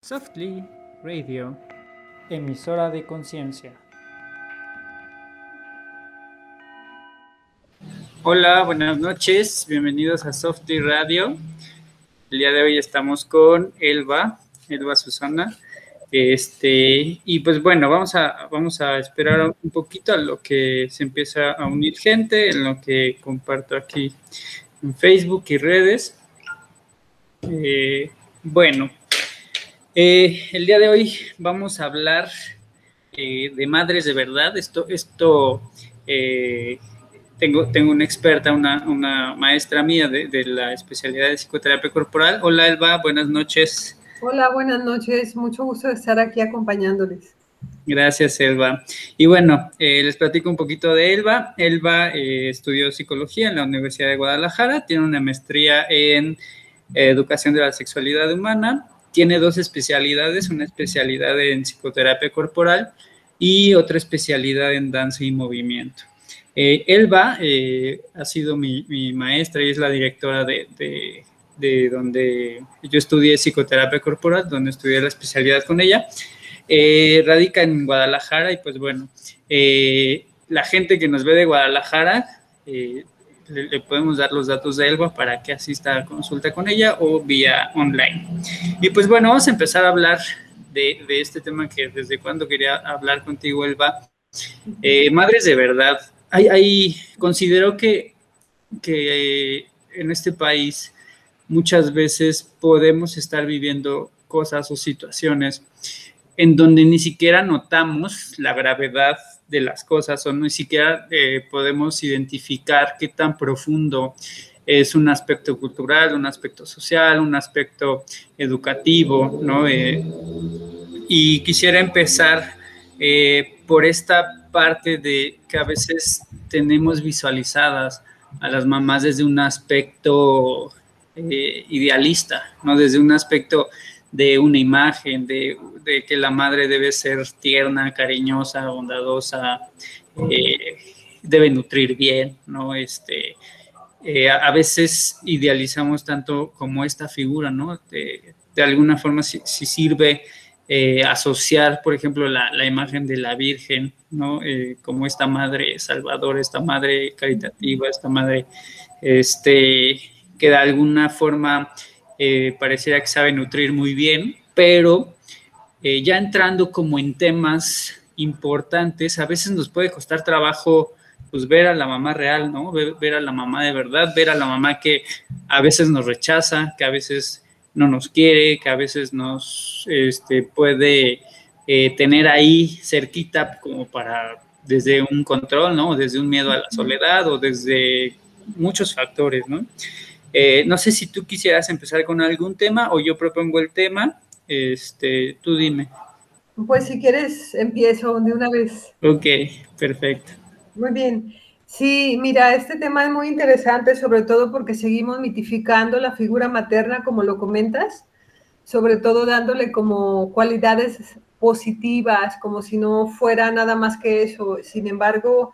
Softly Radio, emisora de conciencia. Hola, buenas noches, bienvenidos a Softly Radio. El día de hoy estamos con Elba, Elba Susana. Este, y pues bueno, vamos a, vamos a esperar un poquito a lo que se empieza a unir gente, en lo que comparto aquí en Facebook y redes. Eh, bueno, eh, el día de hoy vamos a hablar eh, de madres de verdad. Esto, esto tengo, tengo una experta, una, una maestra mía de, de, la especialidad de psicoterapia corporal. Hola Elba, buenas noches. Hola, buenas noches. Mucho gusto de estar aquí acompañándoles. Gracias, Elba. Y bueno, eh, les platico un poquito de Elba. Elba eh, estudió psicología en la Universidad de Guadalajara, tiene una maestría en eh, educación de la sexualidad humana, tiene dos especialidades, una especialidad en psicoterapia corporal y otra especialidad en danza y movimiento. Elba ha sido mi, mi, maestra y es la directora de, de de donde yo estudié psicoterapia corporal, donde estudié la especialidad con ella. Eh, radica en Guadalajara y pues bueno, eh, la gente que nos ve de Guadalajara, eh, le, le, podemos dar los datos de Elba para que asista a consulta con ella o vía online. Y pues bueno, vamos a empezar a hablar de, de este tema que desde cuando quería hablar contigo, Elba. madres de verdad, hay, hay considero que, que en este país muchas veces podemos estar viviendo cosas o situaciones en donde ni siquiera notamos la gravedad de las cosas o ni siquiera eh, podemos identificar qué tan profundo es un aspecto cultural, un aspecto social, un aspecto educativo, ¿no? Eh, y quisiera empezar eh, por esta parte de que a veces tenemos visualizadas a las mamás desde un aspecto idealista, ¿no? Desde un aspecto de una imagen, de, de, que la madre debe ser tierna, cariñosa, bondadosa, eh, debe nutrir bien, ¿no? Este, eh, a, veces idealizamos tanto como esta figura, ¿no? De, de alguna forma, si, si sirve eh, asociar, por ejemplo, la, la, imagen de la Virgen, ¿no? como esta madre salvadora, esta madre caritativa, esta madre, este, que de alguna forma eh, pareciera que sabe nutrir muy bien, pero eh, ya entrando como en temas importantes, a veces nos puede costar trabajo pues ver a la mamá real, ¿no? Ver, ver, a la mamá de verdad, ver a la mamá que a veces nos rechaza, que a veces no nos quiere, que a veces nos este, puede eh, tener ahí cerquita como para desde un control, ¿no? Desde un miedo a la soledad o desde muchos factores, ¿no? Eh, no sé si tú quisieras empezar con algún tema o yo propongo el tema. Este, tú dime. Pues si quieres, empiezo de una vez. Ok, perfecto. Muy bien. Sí, mira, este tema es muy interesante, sobre todo porque seguimos mitificando la figura materna, como lo comentas, sobre todo dándole como cualidades positivas, como si no fuera nada más que eso. Sin embargo,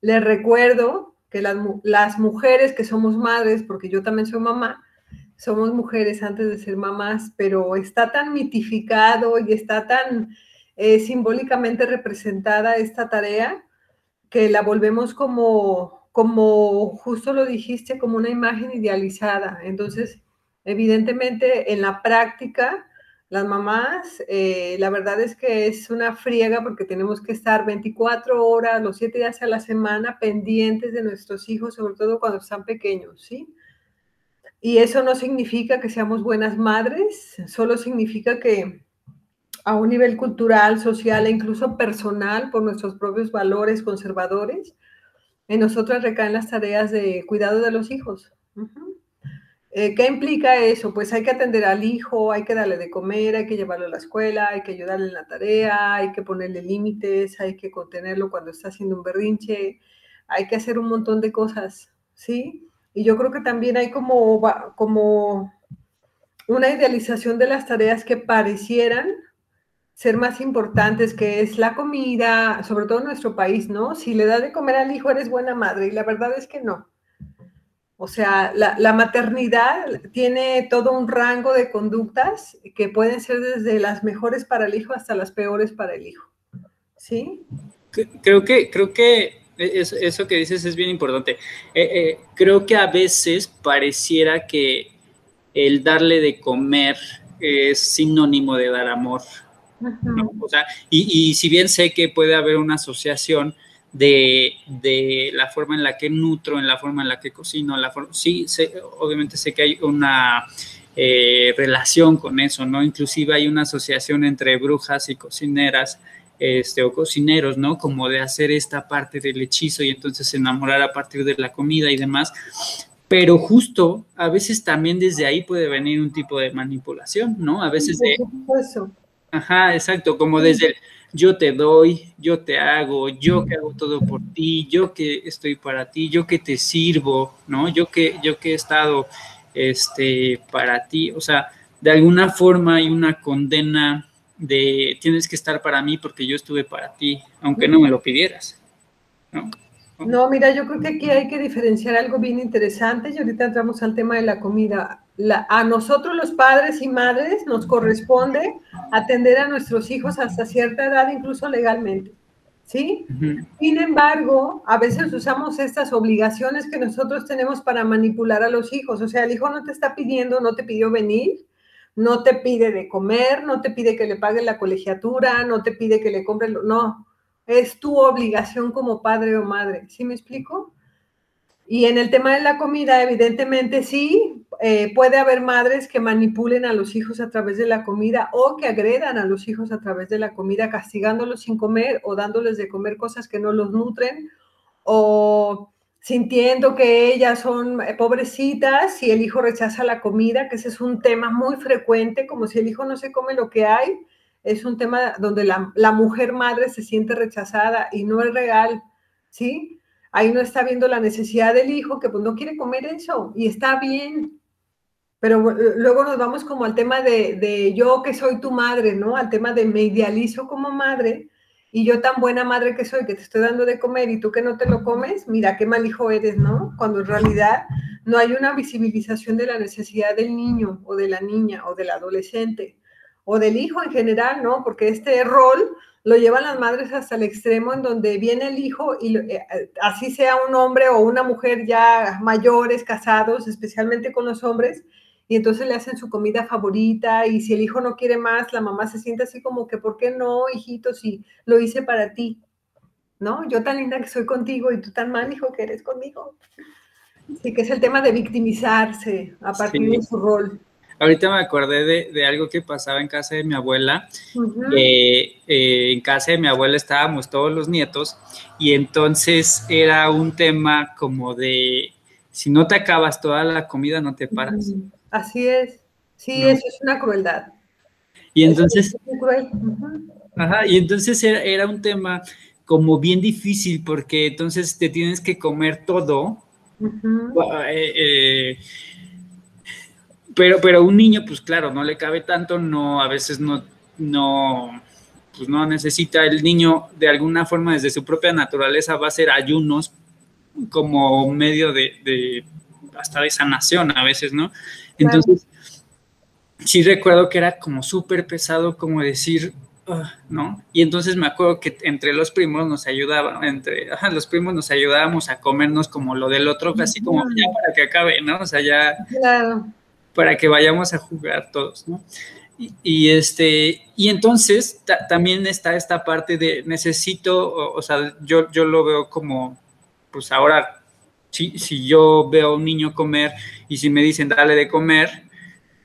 les recuerdo las, mujeres que somos madres, porque yo también soy mamá, somos mujeres antes de ser mamás, pero está tan mitificado y está tan eh, simbólicamente representada esta tarea que la volvemos como, como, justo lo dijiste, como una imagen idealizada. Entonces, evidentemente, en la práctica, las mamás, eh, la verdad es que es una friega porque tenemos que estar 24 horas, los 7 días a la semana pendientes de nuestros hijos, sobre todo cuando están pequeños, ¿sí? Y eso no significa que seamos buenas madres, solo significa que a un nivel cultural, social e incluso personal, por nuestros propios valores conservadores, en nosotras recaen las tareas de cuidado de los hijos. Eh, ¿Qué implica eso? Pues hay que atender al hijo, hay que darle de comer, hay que llevarlo a la escuela, hay que ayudarle en la tarea, hay que ponerle límites, hay que contenerlo cuando está haciendo un berrinche, hay que hacer un montón de cosas, ¿sí? Y yo creo que también hay como, una idealización de las tareas que parecieran ser más importantes, que es la comida, sobre todo en nuestro país, ¿no? Si le das de comer al hijo, eres buena madre, y la verdad es que no. O sea, la, maternidad tiene todo un rango de conductas que pueden ser desde las mejores para el hijo hasta las peores para el hijo. ¿Sí? Creo que, creo que eso, que dices es bien importante. Eh, eh, creo que a veces pareciera que el darle de comer es sinónimo de dar amor. y, y, si bien sé que puede haber una asociación de, la forma en la que nutro, en la forma en la que cocino, la forma, sí, obviamente sé que hay una eh, relación con eso, ¿no? Inclusive hay una asociación entre brujas y cocineras, este, o cocineros, ¿no? Como de hacer esta parte del hechizo y entonces enamorar a partir de la comida y demás. Pero justo, a veces también desde ahí puede venir un tipo de manipulación, ¿no? A veces de... Ajá, exacto, como desde el yo te doy, yo te hago, yo que hago todo por ti, yo que estoy para ti, yo que te sirvo, ¿no? Yo que, yo que he estado este, para ti, o sea, de alguna forma hay una condena de tienes que estar para mí porque yo estuve para ti, aunque no me lo pidieras, ¿no? No, mira, yo creo que aquí hay que diferenciar algo bien interesante y ahorita entramos al tema de la comida. a nosotros los padres y madres nos corresponde atender a nuestros hijos hasta cierta edad, incluso legalmente. ¿Sí? Sin embargo, a veces usamos estas obligaciones que nosotros tenemos para manipular a los hijos. O sea, el hijo no te está pidiendo, no te pidió venir, no te pide de comer, no te pide que le pague la colegiatura, no te pide que le compre, no, es tu obligación como padre o madre. ¿Sí me explico? Y en el tema de la comida, evidentemente sí, eh, puede haber madres que manipulen a los hijos a través de la comida o que agredan a los hijos a través de la comida, castigándolos sin comer o dándoles de comer cosas que no los nutren o sintiendo que ellas son eh, pobrecitas si el hijo rechaza la comida, que ese es un tema muy frecuente, como si el hijo no se come lo que hay, es un tema donde la, la mujer madre se siente rechazada y no es real, ¿sí? ahí no está viendo la necesidad del hijo que pues no quiere comer eso y está bien. Pero luego nos vamos como al tema de, yo que soy tu madre, ¿no? Al tema de me idealizo como madre y yo tan buena madre que soy que te estoy dando de comer y tú que no te lo comes, mira qué mal hijo eres, ¿no? Cuando en realidad no hay una visibilización de la necesidad del niño o de la niña o del adolescente o del hijo en general, ¿no? Porque este rol lo llevan las madres hasta el extremo en donde viene el hijo y eh, así sea un hombre o una mujer ya mayores, casados, especialmente con los hombres, y entonces le hacen su comida favorita y si el hijo no quiere más, la mamá se siente así como que, ¿por qué no, hijito, si lo hice para ti? ¿No? Yo tan linda que soy contigo y tú tan mal, hijo, que eres conmigo. Sí, que es el tema de victimizarse a partir de su rol. Ahorita me acordé de, algo que pasaba en casa de mi abuela. Eh, en casa de mi abuela estábamos todos los nietos y entonces era un tema como de, si no te acabas toda la comida, no te paras. Así es. Sí, eso es una crueldad. Y entonces... Ajá, y entonces era, un tema como bien difícil porque entonces te tienes que comer todo. eh, eh, pero, pero un niño, pues claro, no le cabe tanto, no, a veces no, no, pues no necesita el niño de alguna forma desde su propia naturaleza va a hacer ayunos como medio de, hasta de sanación a veces, ¿no? Entonces, sí recuerdo que era como súper pesado como decir, ah", ¿no? Y entonces me acuerdo que entre los primos nos ayudaban, entre los primos nos ayudábamos a comernos como lo del otro, así como ya para que acabe, ¿no? O sea, ya... Claro para que vayamos a jugar todos, ¿no? Y, este, y entonces también está esta parte de necesito, o, sea, yo, yo lo veo como, pues ahora, si, si yo veo a un niño comer y si me dicen dale de comer,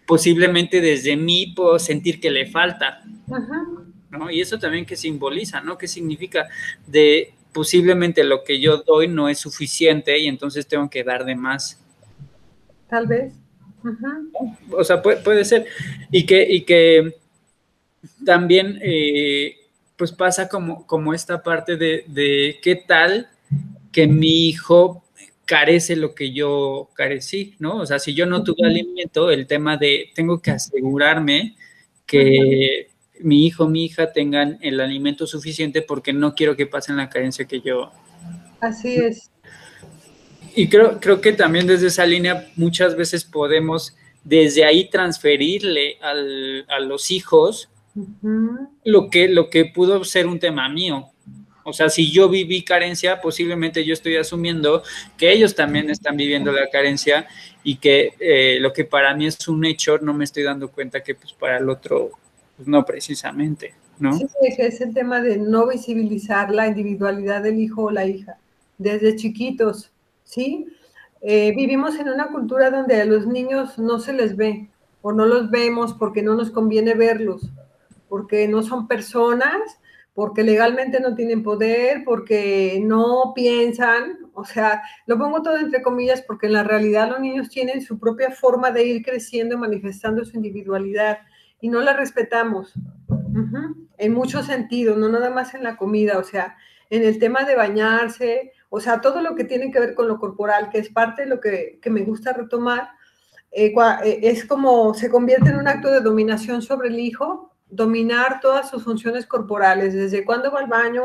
posiblemente desde mí puedo sentir que le falta, ¿no? Y eso también que simboliza, ¿no? ¿Qué significa? De posiblemente lo que yo doy no es suficiente y entonces tengo que dar de más. Tal vez. O sea, puede, ser. Y que, y que también eh, pues pasa como, como esta parte de, qué tal que mi hijo carece lo que yo carecí, ¿no? O sea, si yo no tuve alimento, el tema de tengo que asegurarme que mi hijo, mi hija tengan el alimento suficiente porque no quiero que pasen la carencia que yo. Así es. Y creo, creo que también desde esa línea muchas veces podemos desde ahí transferirle a los hijos lo, que, lo que pudo ser un tema mío. O sea, si yo viví carencia, posiblemente yo estoy asumiendo que ellos también están viviendo la carencia y que eh, lo que para mí es un hecho, no me estoy dando cuenta que pues para el otro, pues, no precisamente, ¿no? Sí, es el tema de no visibilizar la individualidad del hijo o la hija desde chiquitos, ¿sí? Eh, vivimos en una cultura donde a los niños no se les ve o no los vemos porque no nos conviene verlos, porque no son personas porque legalmente no tienen poder, porque no piensan, o sea, lo pongo todo entre comillas porque en la realidad los niños tienen su propia forma de ir creciendo, manifestando su individualidad y no la respetamos en muchos sentidos, no nada más en la comida, o sea, en el tema de bañarse, o sea, todo lo que tiene que ver con lo corporal, que es parte de lo que, me gusta retomar, eh, eh, es como se convierte en un acto de dominación sobre el hijo dominar todas sus funciones corporales, desde cuándo va al baño,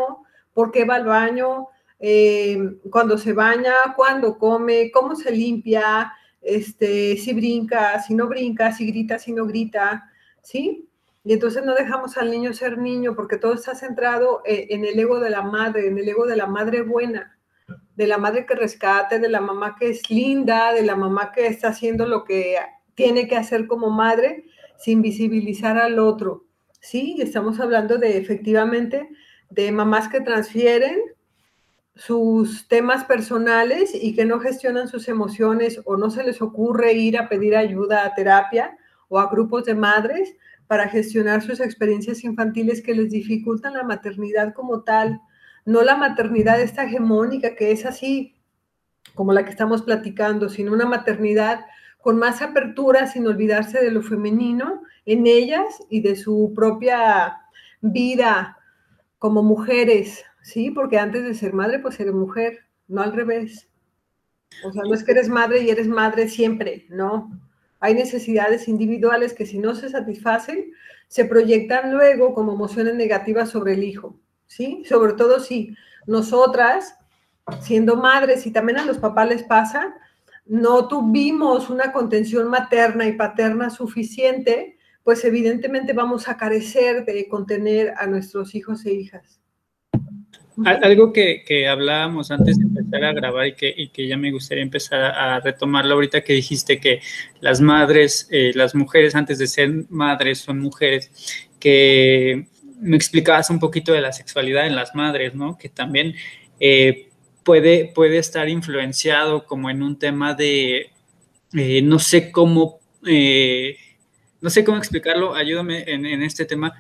por qué va al baño, eh, cuando se baña, cuándo come, cómo se limpia, este, si brinca, si no brinca, si grita, si no grita, ¿sí? Y entonces no dejamos al niño ser niño porque todo está centrado eh, en el ego de la madre, en el ego de la madre buena, de la madre que rescate, de la mamá que es linda, de la mamá que está haciendo lo que tiene que hacer como madre sin visibilizar al otro. Sí, estamos hablando de efectivamente de mamás que transfieren sus temas personales y que no gestionan sus emociones o no se les ocurre ir a pedir ayuda a terapia o a grupos de madres para gestionar sus experiencias infantiles que les dificultan la maternidad como tal, no la maternidad esta hegemónica que es así como la que estamos platicando, sino una maternidad con más apertura sin olvidarse de lo femenino en ellas y de su propia vida como mujeres, ¿sí? Porque antes de ser madre, pues eres mujer, no al revés. O sea, no es que eres madre y eres madre siempre, no. Hay necesidades individuales que si no se satisfacen, se proyectan luego como emociones negativas sobre el hijo, ¿sí? Sobre todo si nosotras, siendo madres y también a los papás les pasa, no tuvimos una contención materna y paterna suficiente pues evidentemente vamos a carecer de contener a nuestros hijos e hijas. Algo que, hablábamos antes de empezar a grabar y que, ya me gustaría empezar a, retomarlo ahorita que dijiste que las madres, eh, las mujeres antes de ser madres son mujeres, que me explicabas un poquito de la sexualidad en las madres, ¿no? Que también eh, puede, puede estar influenciado como en un tema de, eh, no sé cómo no sé cómo explicarlo, ayúdame en, este tema,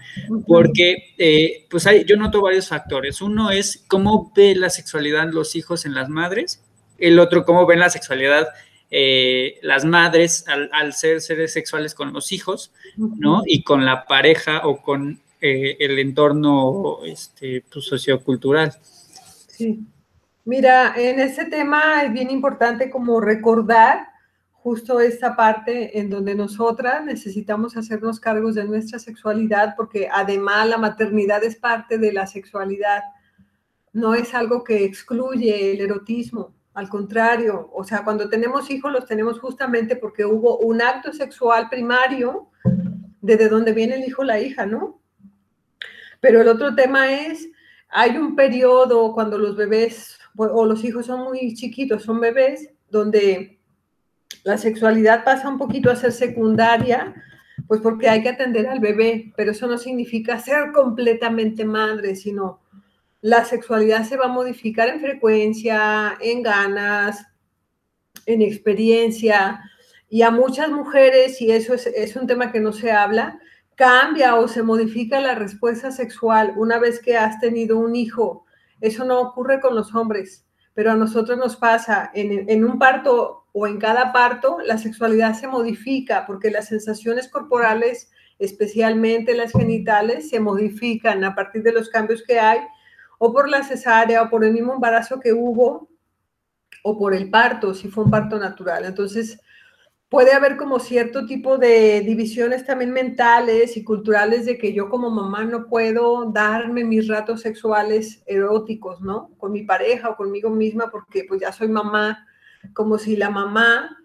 porque eh, pues hay, yo noto varios factores. Uno es cómo ve la sexualidad los hijos en las madres, el otro cómo ven la sexualidad eh, las madres al, ser seres sexuales con los hijos, ¿no? Y con la pareja o con eh, el entorno este, pues, sociocultural. Sí. Mira, en ese tema es bien importante como recordar justo esta parte en donde nosotras necesitamos hacernos cargos de nuestra sexualidad, porque además la maternidad es parte de la sexualidad, no es algo que excluye el erotismo, al contrario, o sea, cuando tenemos hijos los tenemos justamente porque hubo un acto sexual primario desde donde viene el hijo o la hija, ¿no? Pero el otro tema es, hay un periodo cuando los bebés o los hijos son muy chiquitos, son bebés, donde la sexualidad pasa un poquito a ser secundaria, pues porque hay que atender al bebé, pero eso no significa ser completamente madre, sino la sexualidad se va a modificar en frecuencia, en ganas, en experiencia, y a muchas mujeres, y eso es, es un tema que no se habla, cambia o se modifica la respuesta sexual una vez que has tenido un hijo. Eso no ocurre con los hombres, pero a nosotros nos pasa en, un parto o en cada parto, la sexualidad se modifica porque las sensaciones corporales, especialmente las genitales, se modifican a partir de los cambios que hay, o por la cesárea, o por el mismo embarazo que hubo, o por el parto, si fue un parto natural. Entonces, puede haber como cierto tipo de divisiones también mentales y culturales de que yo como mamá no puedo darme mis ratos sexuales eróticos, ¿no? Con mi pareja o conmigo misma porque pues ya soy mamá como si la mamá,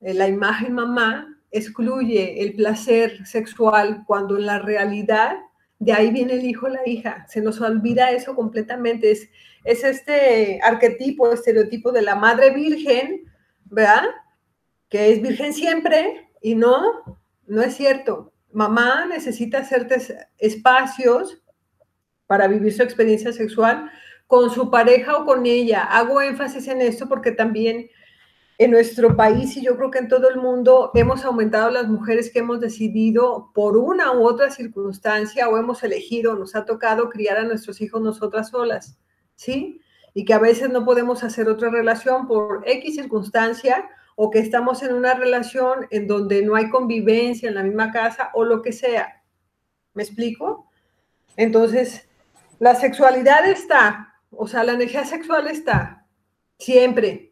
eh, la imagen mamá, excluye el placer sexual cuando en la realidad de ahí viene el hijo la hija. Se nos olvida eso completamente. Es, es este arquetipo, estereotipo de la madre virgen, ¿verdad? Que es virgen siempre y no, no es cierto. Mamá necesita hacerte espacios para vivir su experiencia sexual con su pareja o con ella. Hago énfasis en esto porque también en nuestro país y yo creo que en todo el mundo hemos aumentado las mujeres que hemos decidido por una u otra circunstancia o hemos elegido, nos ha tocado criar a nuestros hijos nosotras solas, ¿sí? Y que a veces no podemos hacer otra relación por X circunstancia o que estamos en una relación en donde no hay convivencia en la misma casa o lo que sea. ¿Me explico? Entonces, la sexualidad está, o sea, la energía sexual está siempre,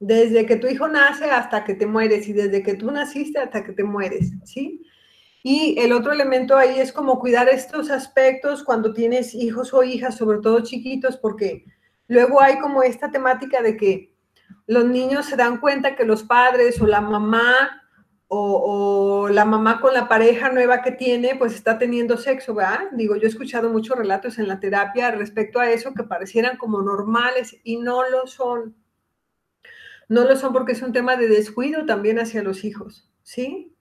desde que tu hijo nace hasta que te mueres y desde que tú naciste hasta que te mueres, ¿sí? Y el otro elemento ahí es como cuidar estos aspectos cuando tienes hijos o hijas, sobre todo chiquitos, porque luego hay como esta temática de que los niños se dan cuenta que los padres o la mamá o, la mamá con la pareja nueva que tiene, pues está teniendo sexo, ¿verdad? Digo, yo he escuchado muchos relatos en la terapia respecto a eso que parecieran como normales y no lo son. No lo son porque es un tema de descuido también hacia los hijos, ¿sí?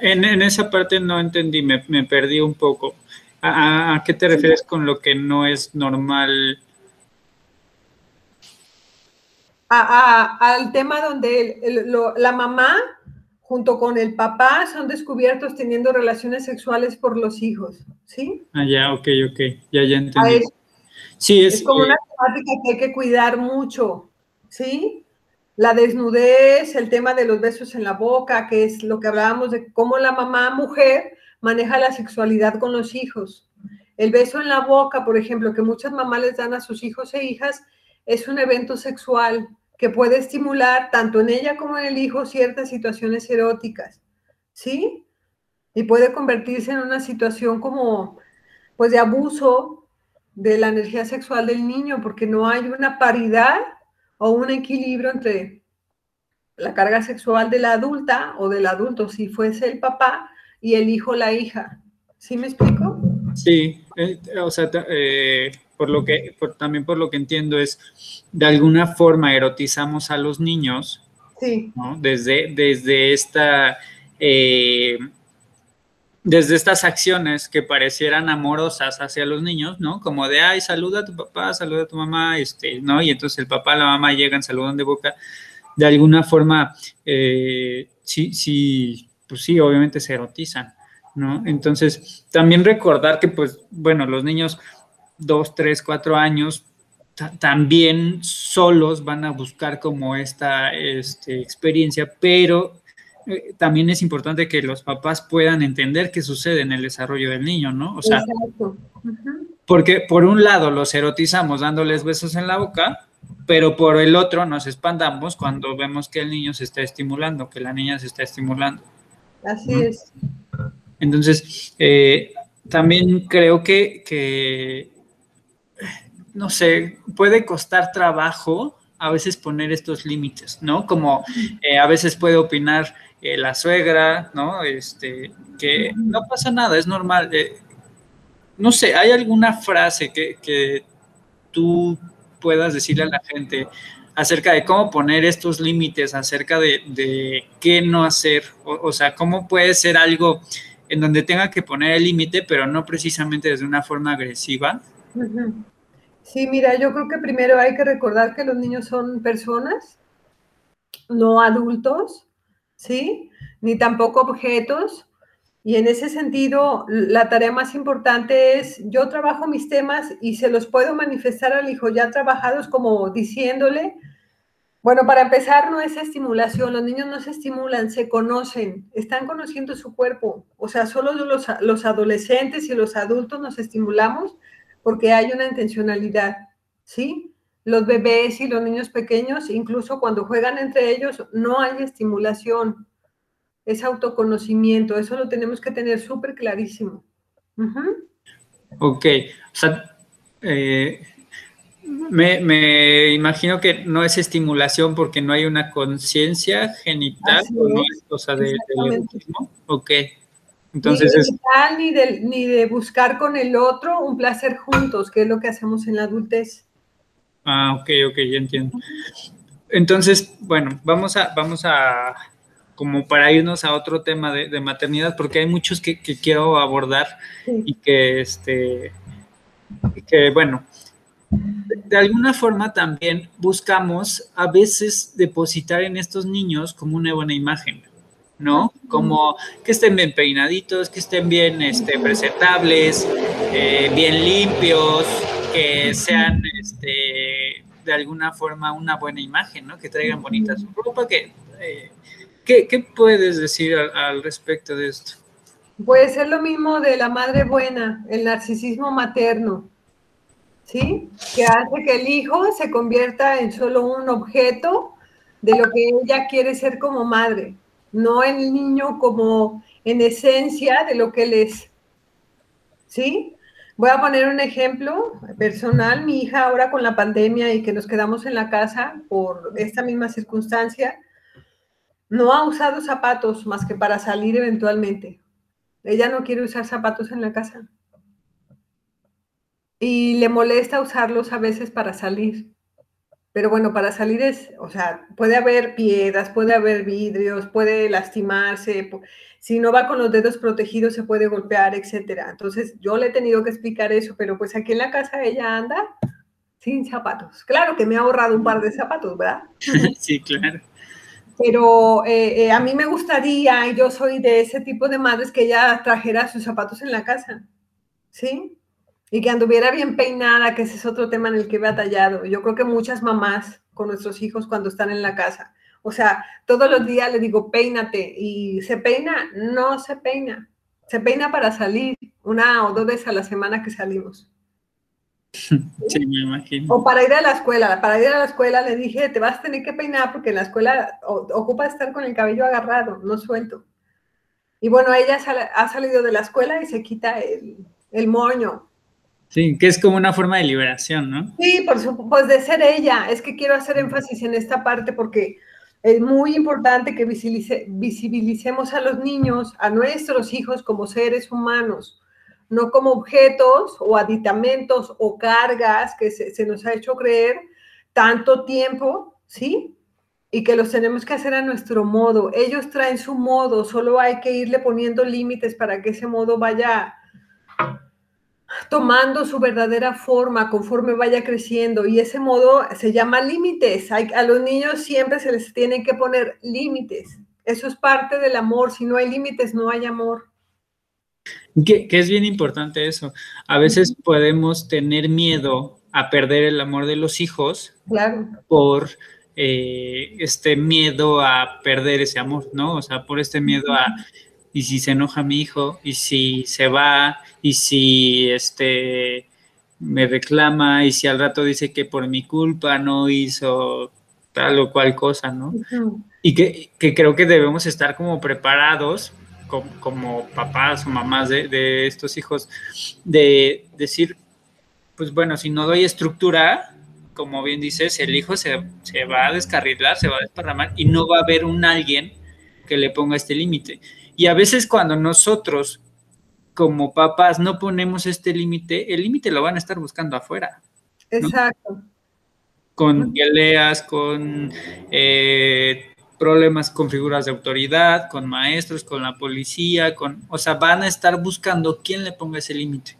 En, esa parte no entendí, me, perdí un poco. ¿A, qué te refieres con lo que no es normal? Al tema donde la mamá junto con el papá son descubiertos teniendo relaciones sexuales por los hijos, ¿sí? Ah, ya, ok, ok, ya, ya entendí. sí, es, como una temática que hay que cuidar mucho, ¿sí? La desnudez, el tema de los besos en la boca, que es lo que hablábamos de cómo la mamá mujer maneja la sexualidad con los hijos. El beso en la boca, por ejemplo, que muchas mamás les dan a sus hijos e hijas, es un evento sexual que puede estimular tanto en ella como en el hijo ciertas situaciones eróticas, ¿sí? Y puede convertirse en una situación como, pues, de abuso de la energía sexual del niño, porque no hay una paridad o un equilibrio entre la carga sexual de la adulta o del adulto, si fuese el papá, y el hijo la hija. ¿Sí me explico? Sí, eh, o sea, eh, por lo que, también por lo que entiendo es, de alguna forma erotizamos a los niños, sí. Desde, desde esta... Eh, desde estas acciones que parecieran amorosas hacia los niños, ¿no? Como de, ay, saluda a tu papá, saluda a tu mamá, este, ¿no? Y entonces el papá, la mamá llegan, saludan de boca. De alguna forma, eh, sí, sí, pues sí, obviamente se erotizan, ¿no? Entonces, también recordar que, pues, bueno, los niños dos, tres, cuatro años también solos van a buscar como esta este, experiencia, pero eh, también es importante que los papás puedan entender qué sucede en el desarrollo del niño, ¿no? O sea, porque por un lado los erotizamos dándoles besos en la boca, pero por el otro nos espantamos cuando vemos que el niño se está estimulando, que la niña se está estimulando. Así es. Entonces, eh, también creo que, que, no sé, puede costar trabajo a veces poner estos límites, ¿no? Como eh, a veces puede opinar eh, la suegra, ¿no? Este, que no pasa nada, es normal. Eh, no sé, ¿hay alguna frase que, tú puedas decirle a la gente acerca de cómo poner estos límites, acerca de, qué no hacer? O, sea, ¿cómo puede ser algo en donde tenga que poner el límite, pero no precisamente desde una forma agresiva? Sí, mira, yo creo que primero hay que recordar que los niños son personas, no adultos, ¿sí? Ni tampoco objetos. Y en ese sentido, la tarea más importante es, yo trabajo mis temas y se los puedo manifestar al hijo ya trabajados como diciéndole, bueno, para empezar, no es estimulación, los niños no se estimulan, se conocen, están conociendo su cuerpo. O sea, solo los, los adolescentes y los adultos nos estimulamos porque hay una intencionalidad, ¿sí? los bebés y los niños pequeños, incluso cuando juegan entre ellos, no hay estimulación, es autoconocimiento, eso lo tenemos que tener súper clarísimo. Ok, o sea, eh, Me, imagino que no es estimulación porque no hay una conciencia genital o no es cosa de, del Ok. Entonces ni de, ni, de, ni de buscar con el otro un placer juntos, que es lo que hacemos en la adultez. Ah, ok, ok, ya entiendo. Entonces, bueno, vamos a, vamos a, como para irnos a otro tema de, maternidad, porque hay muchos que, quiero abordar y que, este, que, bueno, de alguna forma también buscamos a veces depositar en estos niños como una buena imagen, ¿no? Como que estén bien peinaditos, que estén bien este, presentables, eh, bien limpios, que sean este, de alguna forma una buena imagen, ¿no? Que traigan bonita su ropa. Eh, ¿qué, puedes decir al respecto de esto? Puede ser lo mismo de la madre buena, el narcisismo materno ¿sí? Que hace que el hijo se convierta en solo un objeto de lo que ella quiere ser como madre, no el niño como en esencia de lo que él es. ¿Sí? Voy a poner un ejemplo personal. Mi hija ahora con la pandemia y que nos quedamos en la casa por esta misma circunstancia, no ha usado zapatos más que para salir eventualmente. Ella no quiere usar zapatos en la casa y le molesta usarlos a veces para salir. Pero bueno, para salir es, o sea, puede haber piedras, puede haber vidrios, puede lastimarse, si no va con los dedos protegidos se puede golpear, etcétera. Entonces yo le he tenido que explicar eso, pero pues aquí en la casa ella anda sin zapatos. Claro que me ha ahorrado un par de zapatos, ¿verdad? Sí, claro. Pero eh, eh, a mí me gustaría, y yo soy de ese tipo de madres que ella trajera sus zapatos en la casa, ¿sí? Y que anduviera bien peinada, que ese es otro tema en el que he batallado. Yo creo que muchas mamás con nuestros hijos cuando están en la casa, o sea, todos los días le digo, peínate. ¿Y se peina? No se peina. Se peina para salir, una o dos veces a la semana que salimos. Sí, me imagino. O para ir a la escuela. Para ir a la escuela le dije, te vas a tener que peinar porque en la escuela ocupa estar con el cabello agarrado, no suelto. Y bueno, ella ha salido de la escuela y se quita el, el moño. Sí, que es como una forma de liberación, ¿no? Sí, por supuesto, pues de ser ella. Es que quiero hacer énfasis en esta parte porque es muy importante que visibilicemos a los niños, a nuestros hijos como seres humanos, no como objetos o aditamentos o cargas que se, se nos ha hecho creer tanto tiempo, ¿sí? Y que los tenemos que hacer a nuestro modo. Ellos traen su modo, solo hay que irle poniendo límites para que ese modo vaya tomando su verdadera forma conforme vaya creciendo y ese modo se llama límites. A los niños siempre se les tienen que poner límites. Eso es parte del amor. Si no hay límites, no hay amor. Que, es bien importante eso. A veces podemos tener miedo a perder el amor de los hijos claro. por eh, este miedo a perder ese amor, ¿no? O sea, por este miedo a y si se enoja mi hijo, y si se va, y si este me reclama, y si al rato dice que por mi culpa no hizo tal o cual cosa, ¿no? Y que, creo que debemos estar como preparados como, papás o mamás de, estos hijos, de decir, pues bueno, si no doy estructura, como bien dices, el hijo se, se va a descarrilar, se va a desparramar y no va a haber un alguien que le ponga este límite. Y a veces cuando nosotros como papás no ponemos este límite, el límite lo van a estar buscando afuera. Exacto. Con peleas, con eh, problemas con figuras de autoridad, con maestros, con la policía, con, o sea, van a estar buscando quién le ponga ese límite.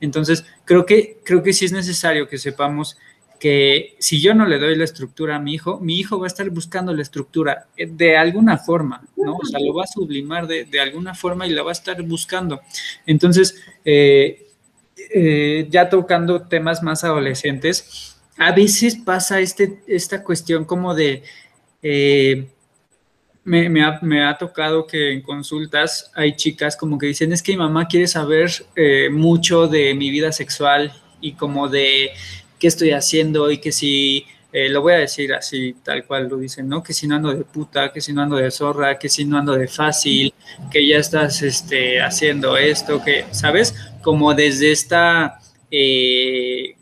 Entonces, creo que, creo que sí es necesario que sepamos que si yo no le doy la estructura a mi hijo, mi hijo va a estar buscando la estructura eh, de alguna forma, ¿no? O sea, lo va a sublimar de, alguna forma y la va a estar buscando. Entonces, eh, eh, ya tocando temas más adolescentes, a veces pasa este, esta cuestión como de... me, ha, me, ha, tocado que en consultas hay chicas como que dicen, es que mi mamá quiere saber mucho de mi vida sexual y como de qué estoy haciendo y que si, eh, lo voy a decir así, tal cual lo dicen, ¿no? Que si no ando de puta, que si no ando de zorra, que si no ando de fácil, que ya estás este, haciendo esto, que, ¿sabes? Como desde esta, eh,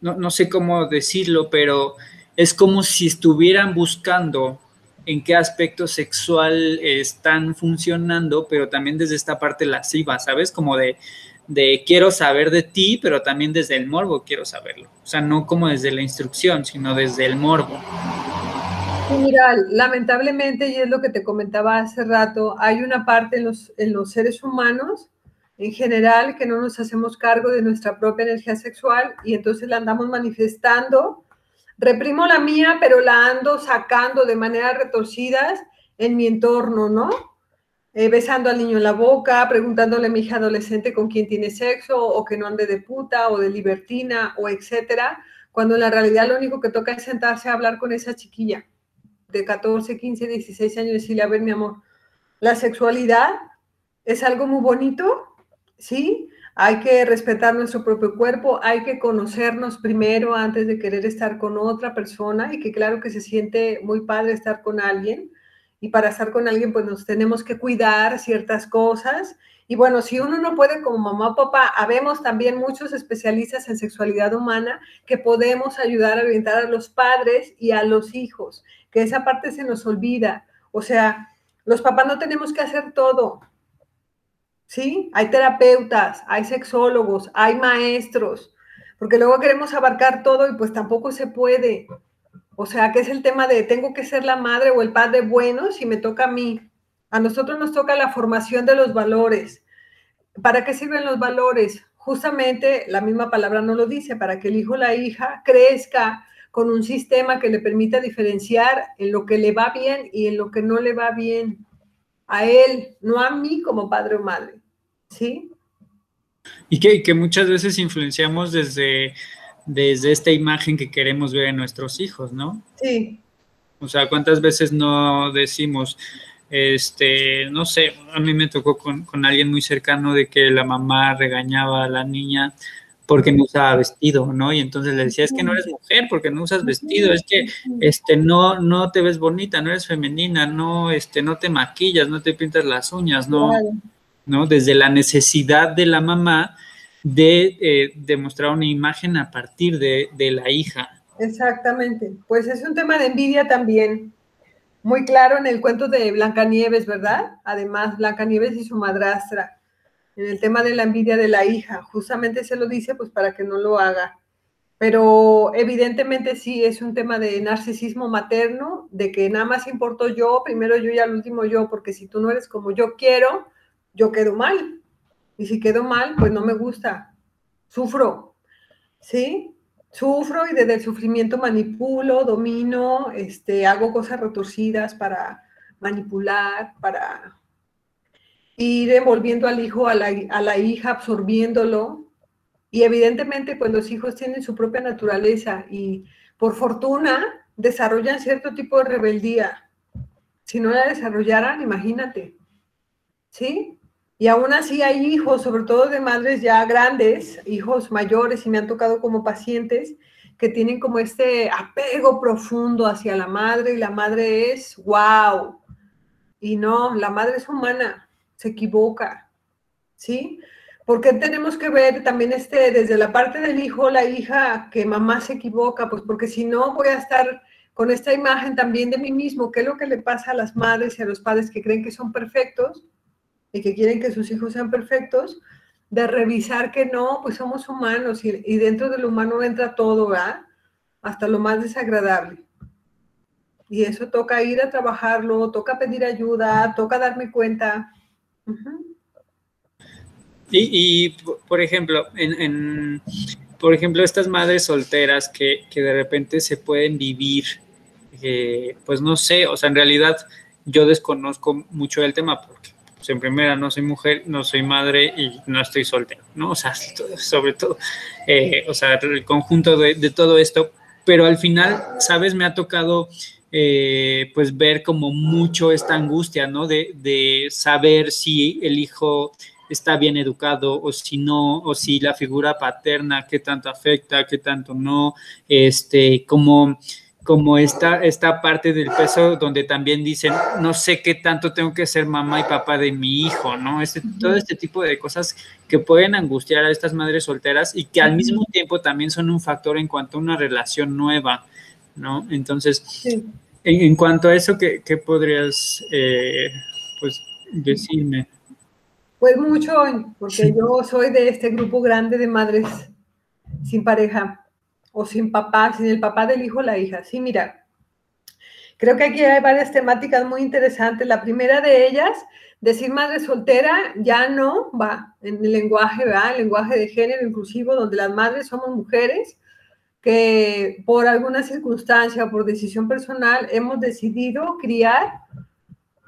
no, sé cómo decirlo, pero es como si estuvieran buscando en qué aspecto sexual están funcionando, pero también desde esta parte lasciva, ¿sabes? Como de, de quiero saber de ti, pero también desde el morbo quiero saberlo. O sea, no como desde la instrucción, sino desde el morbo. mira, lamentablemente, y es lo que te comentaba hace rato, hay una parte en los, en los seres humanos en general que no nos hacemos cargo de nuestra propia energía sexual y entonces la andamos manifestando. Reprimo la mía, pero la ando sacando de maneras retorcidas en mi entorno, ¿no? Eh, besando al niño en la boca, preguntándole a mi hija adolescente con quién tiene sexo o que no ande de puta o de libertina o etcétera, cuando en la realidad lo único que toca es sentarse a hablar con esa chiquilla de 14, 15, 16 años y decirle, a ver, mi amor, la sexualidad es algo muy bonito, ¿sí? Hay que respetar nuestro propio cuerpo, hay que conocernos primero antes de querer estar con otra persona y que claro que se siente muy padre estar con alguien y para estar con alguien pues nos tenemos que cuidar ciertas cosas y bueno, si uno no puede como mamá o papá, habemos también muchos especialistas en sexualidad humana que podemos ayudar a orientar a los padres y a los hijos, que esa parte se nos olvida. O sea, los papás no tenemos que hacer todo, ¿sí? Hay terapeutas, hay sexólogos, hay maestros, porque luego queremos abarcar todo y pues tampoco se puede. O sea, que es el tema de tengo que ser la madre o el padre bueno si me toca a mí. A nosotros nos toca la formación de los valores. ¿Para qué sirven los valores? Justamente la misma palabra no lo dice, para que el hijo o la hija crezca con un sistema que le permita diferenciar en lo que le va bien y en lo que no le va bien a él, no a mí como padre o madre. ¿Sí? Y que, que muchas veces influenciamos desde, desde esta imagen que queremos ver en nuestros hijos, ¿no? Sí. O sea, ¿cuántas veces no decimos, este, no sé, a mí me tocó con, con alguien muy cercano de que la mamá regañaba a la niña porque no usaba vestido, ¿no? Y entonces le decía, es que no eres mujer porque no usas vestido, es que este no no te ves bonita, no eres femenina, no este no te maquillas, no te pintas las uñas, no ¿no? Desde la necesidad de la mamá de eh, demostrar una imagen a partir de, de la hija. Exactamente, pues es un tema de envidia también, muy claro en el cuento de Blancanieves, ¿verdad? Además, Blancanieves y su madrastra en el tema de la envidia de la hija. Justamente se lo dice pues para que no lo haga. Pero evidentemente sí es un tema de narcisismo materno, de que nada más importo yo, primero yo y al último yo, porque si tú no eres como yo quiero, yo quedo mal. Y si quedo mal, pues no me gusta. Sufro. ¿Sí? Sufro y desde el sufrimiento manipulo, domino, este, hago cosas retorcidas para manipular, para ir envolviendo al hijo, a la, hija, absorbiéndolo. Y evidentemente, pues los hijos tienen su propia naturaleza y por fortuna desarrollan cierto tipo de rebeldía. Si no la desarrollaran, imagínate. ¿Sí? Y aún así hay hijos, sobre todo de madres ya grandes, hijos mayores, y me han tocado como pacientes, que tienen como este apego profundo hacia la madre y la madre es wow. Y no, la madre es humana, se equivoca, ¿sí? Porque tenemos que ver también este, desde la parte del hijo, la hija, que mamá se equivoca? Pues porque si no voy a estar con esta imagen también de mí mismo, ¿qué es lo que le pasa a las madres y a los padres que creen que son perfectos y que quieren que sus hijos sean perfectos? De revisar que no, pues somos humanos y, dentro del humano entra todo. Hasta lo más desagradable. Y eso toca ir a trabajarlo, toca pedir ayuda, toca darme cuenta, y, por ejemplo, por ejemplo, estas madres solteras que, de repente se pueden vivir, eh, pues no sé, o sea, en realidad yo desconozco mucho el tema porque pues, en primera no soy mujer, no soy madre y no estoy soltera, ¿no? O sea, sobre todo, eh, o sea, el conjunto de, de, todo esto, pero al final, ¿sabes? Me ha tocado eh, pues ver como mucho esta angustia, ¿no? De, saber si el hijo está bien educado o si no, o si la figura paterna, qué tanto afecta, qué tanto no, este, como como esta, esta parte del peso donde también dicen, no sé qué tanto tengo que ser mamá y papá de mi hijo, ¿no? Este, todo este tipo de cosas que pueden angustiar a estas madres solteras y que al mismo tiempo también son un factor en cuanto a una relación nueva, ¿no? Entonces, en, cuanto a eso, ¿qué, podrías, eh, pues, decirme? Pues mucho, porque yo soy de este grupo grande de madres sin pareja o sin papá, sin el papá del hijo la hija. Sí, mira, creo que aquí hay varias temáticas muy interesantes. La primera de ellas, decir madre soltera ya no va en el lenguaje, ¿verdad? El lenguaje de género inclusivo, donde las madres somos mujeres que por alguna circunstancia o por decisión personal hemos decidido criar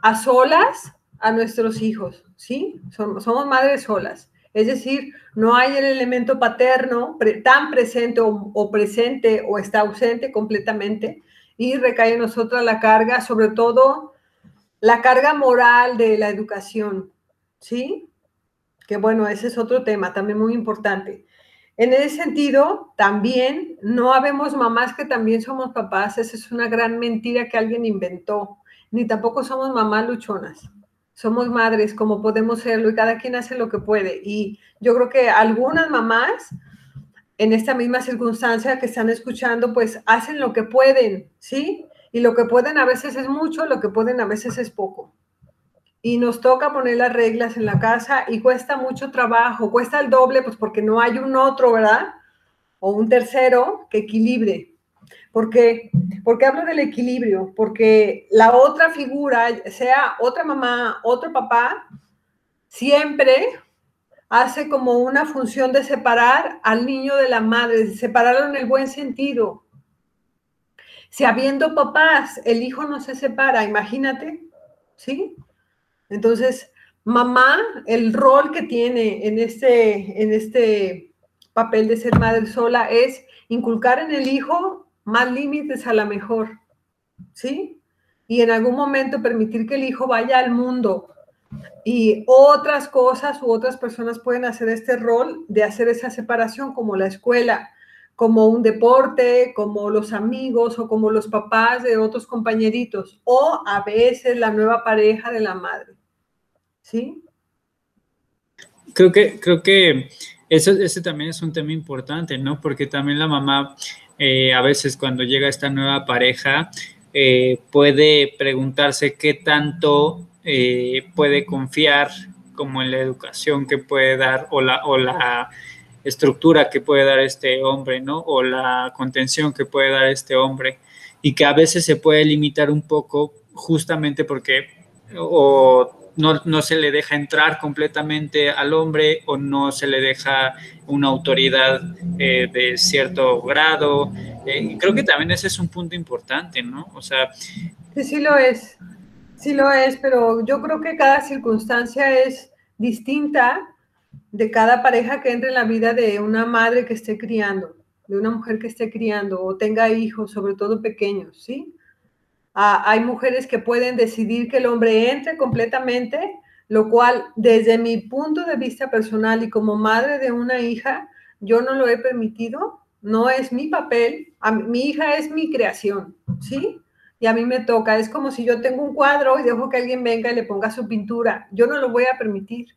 a solas a nuestros hijos, ¿sí? Somos, somos madres solas. Es decir, no hay el elemento paterno tan presente o, presente o está ausente completamente y recae en nosotros la carga, sobre todo la carga moral de la educación, ¿sí? Que bueno, ese es otro tema también muy importante. En ese sentido, también no habemos mamás que también somos papás, esa es una gran mentira que alguien inventó, ni tampoco somos mamás luchonas somos madres como podemos serlo y cada quien hace lo que puede. Y yo creo que algunas mamás en esta misma circunstancia que están escuchando, pues hacen lo que pueden, ¿sí? Y lo que pueden a veces es mucho, lo que pueden a veces es poco. Y nos toca poner las reglas en la casa y cuesta mucho trabajo, cuesta el doble, pues porque no hay un otro, ¿verdad? O un tercero que equilibre. ¿Por qué? Porque hablo del equilibrio, porque la otra figura, sea otra mamá, otro papá, siempre hace como una función de separar al niño de la madre, de separarlo en el buen sentido. Si habiendo papás, el hijo no se separa, imagínate, ¿sí? Entonces, mamá, el rol que tiene en este, en este papel de ser madre sola es inculcar en el hijo más límites a la mejor, ¿sí? Y en algún momento permitir que el hijo vaya al mundo. Y otras cosas u otras personas pueden hacer este rol de hacer esa separación, como la escuela, como un deporte, como los amigos o como los papás de otros compañeritos, o a veces la nueva pareja de la madre. ¿Sí? Creo que, creo que eso, ese también es un tema importante, ¿no? Porque también la mamá eh, a veces cuando llega esta nueva pareja, eh, puede preguntarse qué tanto eh, puede confiar como en la educación que puede dar o la, o la estructura que puede dar este hombre, ¿no? O la contención que puede dar este hombre y que a veces se puede limitar un poco justamente porque o no, se le deja entrar completamente al hombre o no se le deja una autoridad eh, de cierto grado. Eh, creo que también ese es un punto importante, ¿no? O sea... Sí, sí lo es, sí lo es, pero yo creo que cada circunstancia es distinta de cada pareja que entre en la vida de una madre que esté criando, de una mujer que esté criando o tenga hijos, sobre todo pequeños, ¿sí? Hay mujeres que pueden decidir que el hombre entre completamente, lo cual desde mi punto de vista personal y como madre de una hija, yo no lo he permitido, no es mi papel, mi hija es mi creación, ¿sí? Y a mí me toca, es como si yo tengo un cuadro y dejo que alguien venga y le ponga su pintura, yo no lo voy a permitir,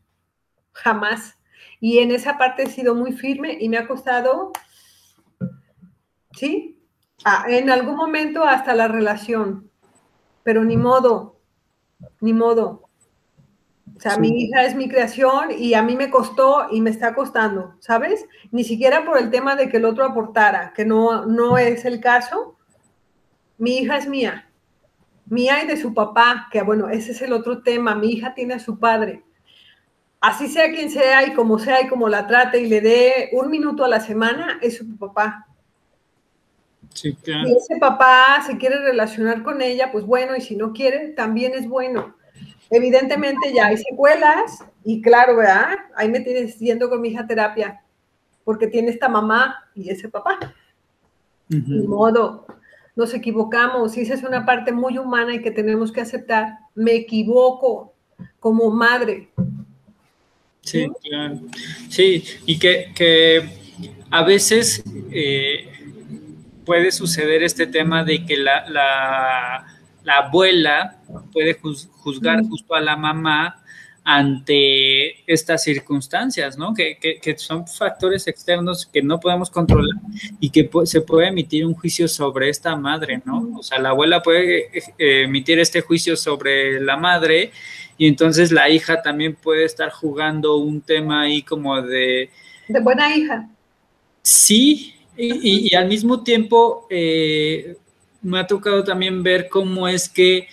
jamás. Y en esa parte he sido muy firme y me ha costado, ¿sí? Ah, en algún momento hasta la relación, pero ni modo, ni modo. O sea, mi hija es mi creación y a mí me costó y me está costando, ¿sabes? Ni siquiera por el tema de que el otro aportara, que no, no es el caso. Mi hija es mía, mía y de su papá, que bueno, ese es el otro tema. Mi hija tiene a su padre. Así sea quien sea y como sea y como la trate y le dé un minuto a la semana, es su papá. Si ese papá se quiere relacionar con ella, pues bueno, y si no quiere, también es bueno. Evidentemente ya hay secuelas y claro, ¿verdad? Ahí me tienes yendo con mi hija terapia, porque tiene esta mamá y ese papá. De modo, nos equivocamos, y esa es una parte muy humana y que tenemos que aceptar. Me equivoco como madre. Sí, claro. Sí, y que, a veces... Eh, puede suceder este tema de que la, la, abuela puede juzgar justo a la mamá ante estas circunstancias, ¿no? Que, son factores externos que no podemos controlar y que se puede emitir un juicio sobre esta madre, ¿no? O sea, la abuela puede eh, emitir este juicio sobre la madre y entonces la hija también puede estar jugando un tema ahí como de... De buena hija. Sí, y, al mismo tiempo eh, me ha tocado también ver cómo es que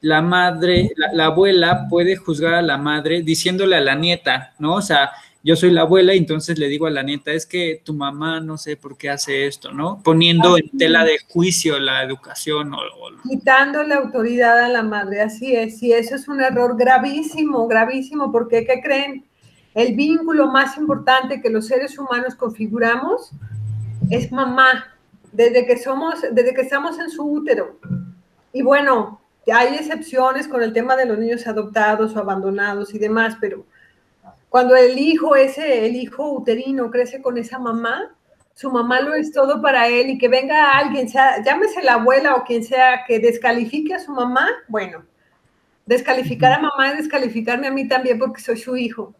la madre, la, abuela puede juzgar a la madre diciéndole a la nieta, ¿no? O sea, yo soy la abuela y entonces le digo a la nieta, es que tu mamá no sé por qué hace esto, ¿no? Poniendo en tela de juicio la educación o, Quitando la autoridad a la madre, así es, y eso es un error gravísimo, gravísimo, porque ¿qué creen? El vínculo más importante que los seres humanos configuramos es mamá, desde que somos, desde que estamos en su útero. Y bueno, hay excepciones con el tema de los niños adoptados o abandonados y demás, pero cuando el hijo ese, el hijo uterino crece con esa mamá, su mamá lo es todo para él y que venga alguien, sea, llámese la abuela o quien sea, que descalifique a su mamá, bueno, descalificar a mamá es descalificarme a mí también porque soy su hijo.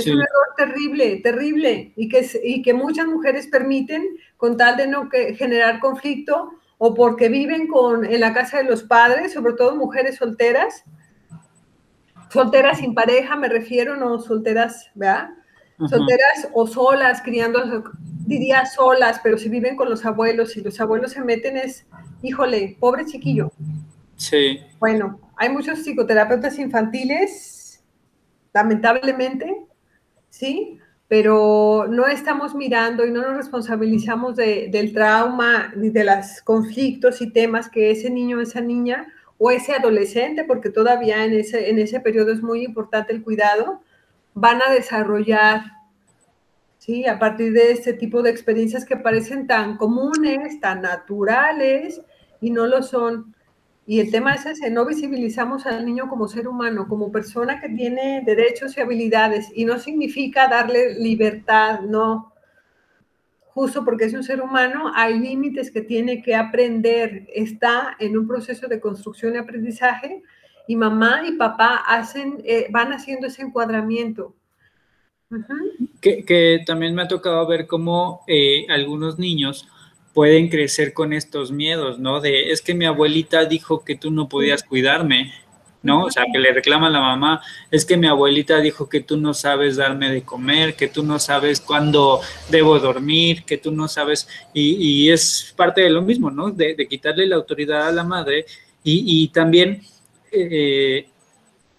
Es un error terrible, terrible, y que, y que muchas mujeres permiten con tal de no generar conflicto o porque viven con, en la casa de los padres, sobre todo mujeres solteras, solteras sin pareja, me refiero, no solteras, ¿verdad? Solteras o solas, criando, diría solas, pero si viven con los abuelos y los abuelos se meten es, híjole, pobre chiquillo. Sí. Bueno, hay muchos psicoterapeutas infantiles, lamentablemente, ¿sí? pero no estamos mirando y no nos responsabilizamos del trauma ni de los conflictos y temas que ese niño, esa niña o ese adolescente, porque todavía en ese, en ese periodo es muy importante el cuidado, van a desarrollar, ¿sí? A partir de este tipo de experiencias que parecen tan comunes, tan naturales y no lo son. Y el tema es ese, no visibilizamos al niño como ser humano, como persona que tiene derechos y habilidades, y no significa darle libertad, no. Justo porque es un ser humano, hay límites que tiene que aprender, está en un proceso de construcción y aprendizaje, y mamá y papá hacen, eh, van haciendo ese encuadramiento. que, también me ha tocado ver cómo eh, algunos niños pueden crecer con estos miedos, ¿no? De, es que mi abuelita dijo que tú no podías cuidarme, ¿no? O sea, que le reclama a la mamá, es que mi abuelita dijo que tú no sabes darme de comer, que tú no sabes cuándo debo dormir, que tú no sabes, y, es parte de lo mismo, ¿no? De, quitarle la autoridad a la madre y, también, eh,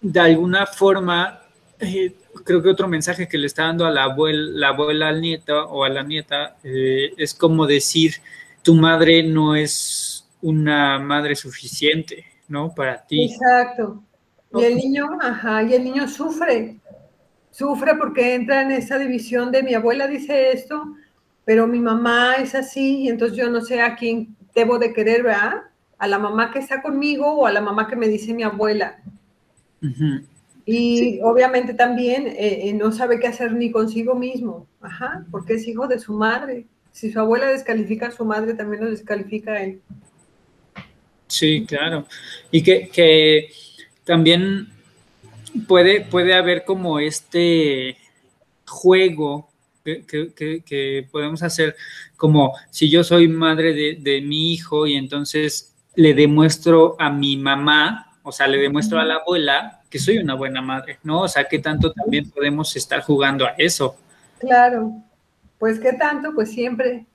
de alguna forma, eh, creo que otro mensaje que le está dando a la abuela, la abuela al nieto o a la nieta eh, es como decir, tu madre no es una madre suficiente, ¿no? Para ti. Exacto. Y el niño, ajá, y el niño sufre, sufre porque entra en esa división de mi abuela dice esto, pero mi mamá es así, y entonces yo no sé a quién debo de querer, ¿verdad? A la mamá que está conmigo o a la mamá que me dice mi abuela. Y obviamente también eh, eh, no sabe qué hacer ni consigo mismo, Ajá, porque es hijo de su madre. Si su abuela descalifica a su madre, también lo descalifica a él. Sí, claro. Y que, también puede, puede haber como este juego que, podemos hacer, como si yo soy madre de, de mi hijo y entonces le demuestro a mi mamá, o sea, le demuestro a la abuela que soy una buena madre, ¿no? O sea, ¿qué tanto también podemos estar jugando a eso? Claro, pues ¿qué tanto? Pues siempre,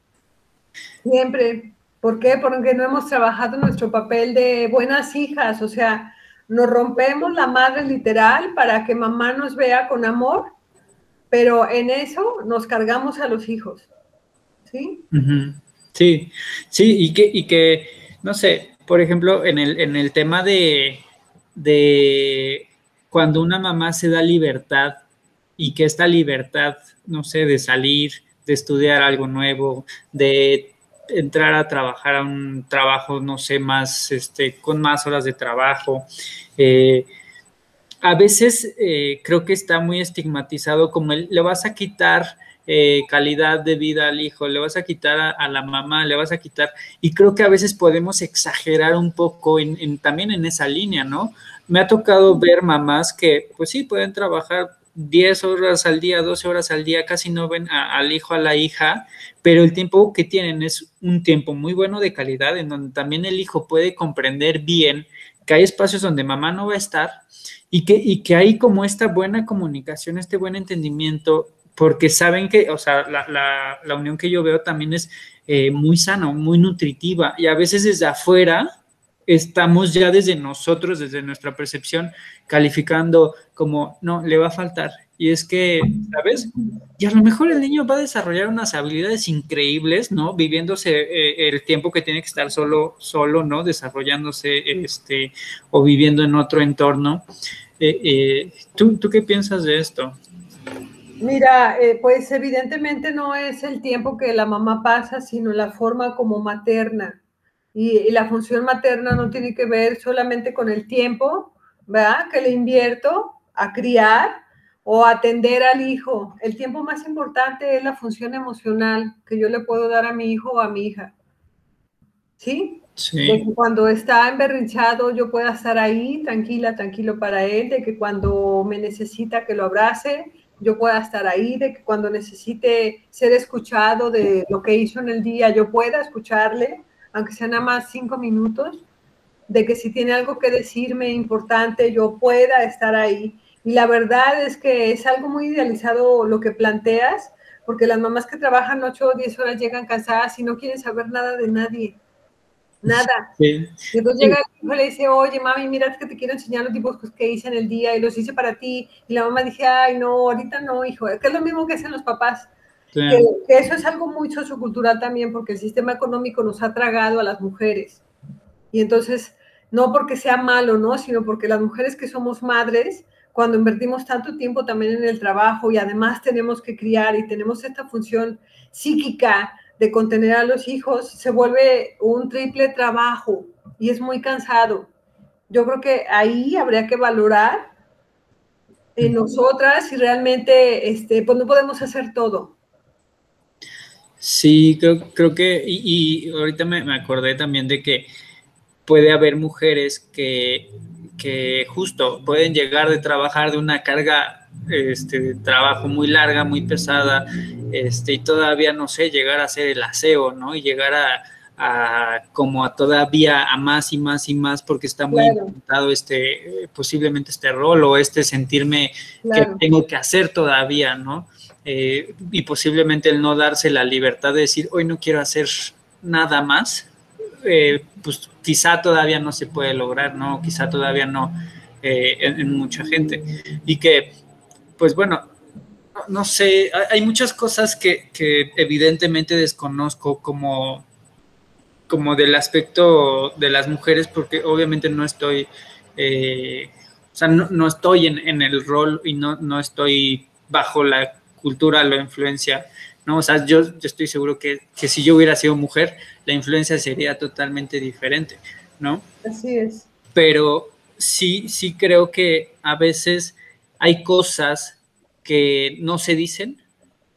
siempre. ¿Por qué? Porque no hemos trabajado nuestro papel de buenas hijas, o sea, nos rompemos la madre literal para que mamá nos vea con amor, pero en eso nos cargamos a los hijos, ¿sí? Sí, sí, y que, y que, no sé, por ejemplo, en el, en el tema de, de cuando una mamá se da libertad y que esta libertad, no sé, de salir, de estudiar algo nuevo, de entrar a trabajar a un trabajo, no sé, más, este, con más horas de trabajo. Eh, a veces eh, creo que está muy estigmatizado como le vas a quitar eh, calidad de vida al hijo, le vas a quitar a, la mamá, le vas a quitar. Y creo que a veces podemos exagerar un poco en, también en esa línea, ¿no? Me ha tocado ver mamás que, pues sí, pueden trabajar 10 horas al día, 12 horas al día, casi no ven al hijo, a la hija, pero el tiempo que tienen es un tiempo muy bueno de calidad, en donde también el hijo puede comprender bien que hay espacios donde mamá no va a estar y que, y que hay como esta buena comunicación, este buen entendimiento porque saben que, o sea, la, unión que yo veo también es eh, muy sana, muy nutritiva, y a veces desde afuera estamos ya desde nosotros, desde nuestra percepción, calificando como, no, le va a faltar. Y es que, ¿sabes? Y a lo mejor el niño va a desarrollar unas habilidades increíbles, ¿no? Viviéndose eh, el tiempo que tiene que estar solo, solo, ¿no? Desarrollándose, este, o viviendo en otro entorno. Eh, ¿tú, ¿Tú qué piensas de esto? Mira, eh, pues evidentemente no es el tiempo que la mamá pasa, sino la forma como materna. Y, la función materna no tiene que ver solamente con el tiempo, ¿verdad? Que le invierto a criar o atender al hijo. El tiempo más importante es la función emocional que yo le puedo dar a mi hijo o a mi hija. ¿Sí? Sí. De que cuando está emberrinchado yo pueda estar ahí tranquila, tranquilo para él, de que cuando me necesita que lo abrace, yo pueda estar ahí, de que cuando necesite ser escuchado de lo que hizo en el día, yo pueda escucharle, aunque sean nada más cinco minutos, de que si tiene algo que decirme importante, yo pueda estar ahí. Y la verdad es que es algo muy idealizado lo que planteas, porque las mamás que trabajan ocho o diez horas llegan cansadas y no quieren saber nada de nadie nada. Sí. Y entonces llega el hijo y le dice, oye, mami, mira que te quiero enseñar los dibujos que hice en el día y los hice para ti. Y la mamá dije, ay, no, ahorita no, hijo. Que es lo mismo que hacen los papás. Que, eso es algo muy sociocultural también, porque el sistema económico nos ha tragado a las mujeres. Y entonces, no porque sea malo, ¿no? Sino porque las mujeres que somos madres, cuando invertimos tanto tiempo también en el trabajo y además tenemos que criar y tenemos esta función psíquica de contener a los hijos se vuelve un triple trabajo y es muy cansado. Yo creo que ahí habría que valorar en nosotras si realmente este, pues no podemos hacer todo. Sí, creo, creo que, y, ahorita me, me, acordé también de que puede haber mujeres que, que justo pueden llegar de trabajar de una carga este, trabajo muy larga, muy pesada, este, y todavía, no sé, llegar a hacer el aseo, ¿no? Y llegar a, como a todavía a más y más y más porque está muy claro. este, posiblemente este rol o este sentirme que tengo que hacer todavía, ¿no? Eh, y posiblemente el no darse la libertad de decir, hoy no quiero hacer nada más, eh, pues quizá todavía no se puede lograr, ¿no? Quizá todavía no eh, en, mucha gente. Y que pues bueno, no, sé, hay muchas cosas que, evidentemente desconozco como, como del aspecto de las mujeres, porque obviamente no estoy, eh, o sea, no, estoy en, el rol y no, no estoy bajo la cultura, la influencia, ¿no? O sea, yo, estoy seguro que, que, si yo hubiera sido mujer, la influencia sería totalmente diferente, ¿no? Así es. Pero sí, sí creo que a veces hay cosas que no se dicen,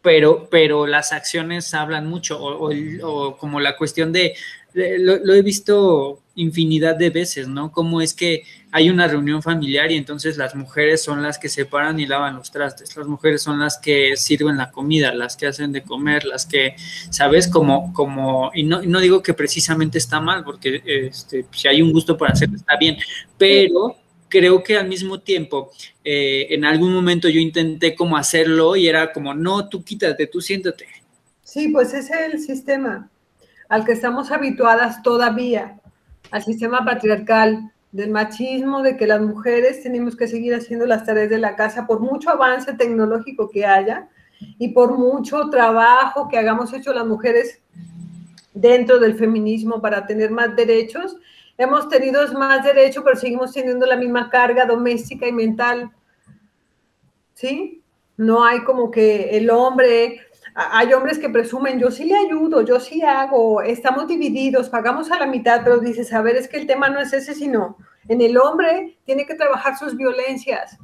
pero, pero las acciones hablan mucho, o, como la cuestión de, lo, he visto infinidad de veces, ¿no? Como es que hay una reunión familiar y entonces las mujeres son las que se paran y lavan los trastes, las mujeres son las que sirven la comida, las que hacen de comer, las que, ¿sabes? Como, como, y no, no digo que precisamente está mal, porque este, si hay un gusto por hacerlo está bien, pero creo que al mismo tiempo, eh, en algún momento yo intenté como hacerlo y era como, no, tú quítate, tú siéntate. Sí, pues ese es el sistema al que estamos habituadas todavía, al sistema patriarcal del machismo, de que las mujeres tenemos que seguir haciendo las tareas de la casa por mucho avance tecnológico que haya y por mucho trabajo que hagamos hecho las mujeres dentro del feminismo para tener más derechos, hemos tenido más derecho, pero seguimos teniendo la misma carga doméstica y mental. ¿Sí? No hay como que el hombre, hay hombres que presumen, yo sí le ayudo, yo sí hago, estamos divididos, pagamos a la mitad, pero dices, a ver, es que el tema no es ese, sino en el hombre tiene que trabajar sus violencias,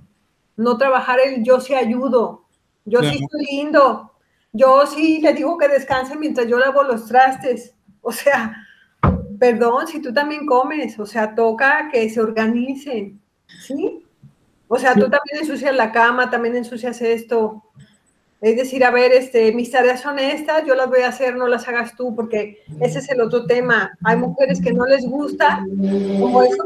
no trabajar el yo sí ayudo, yo sí soy lindo, Yo sí le digo que descanse mientras yo lavo los trastes. O sea, perdón, si tú también comes, o sea, toca que se organicen, ¿sí? O sea, tú también ensucias la cama, también ensucias esto. Es decir, a ver, este, mis tareas son estas, yo las voy a hacer, no las hagas tú, porque ese es el otro tema. Hay mujeres que no les gusta, como eso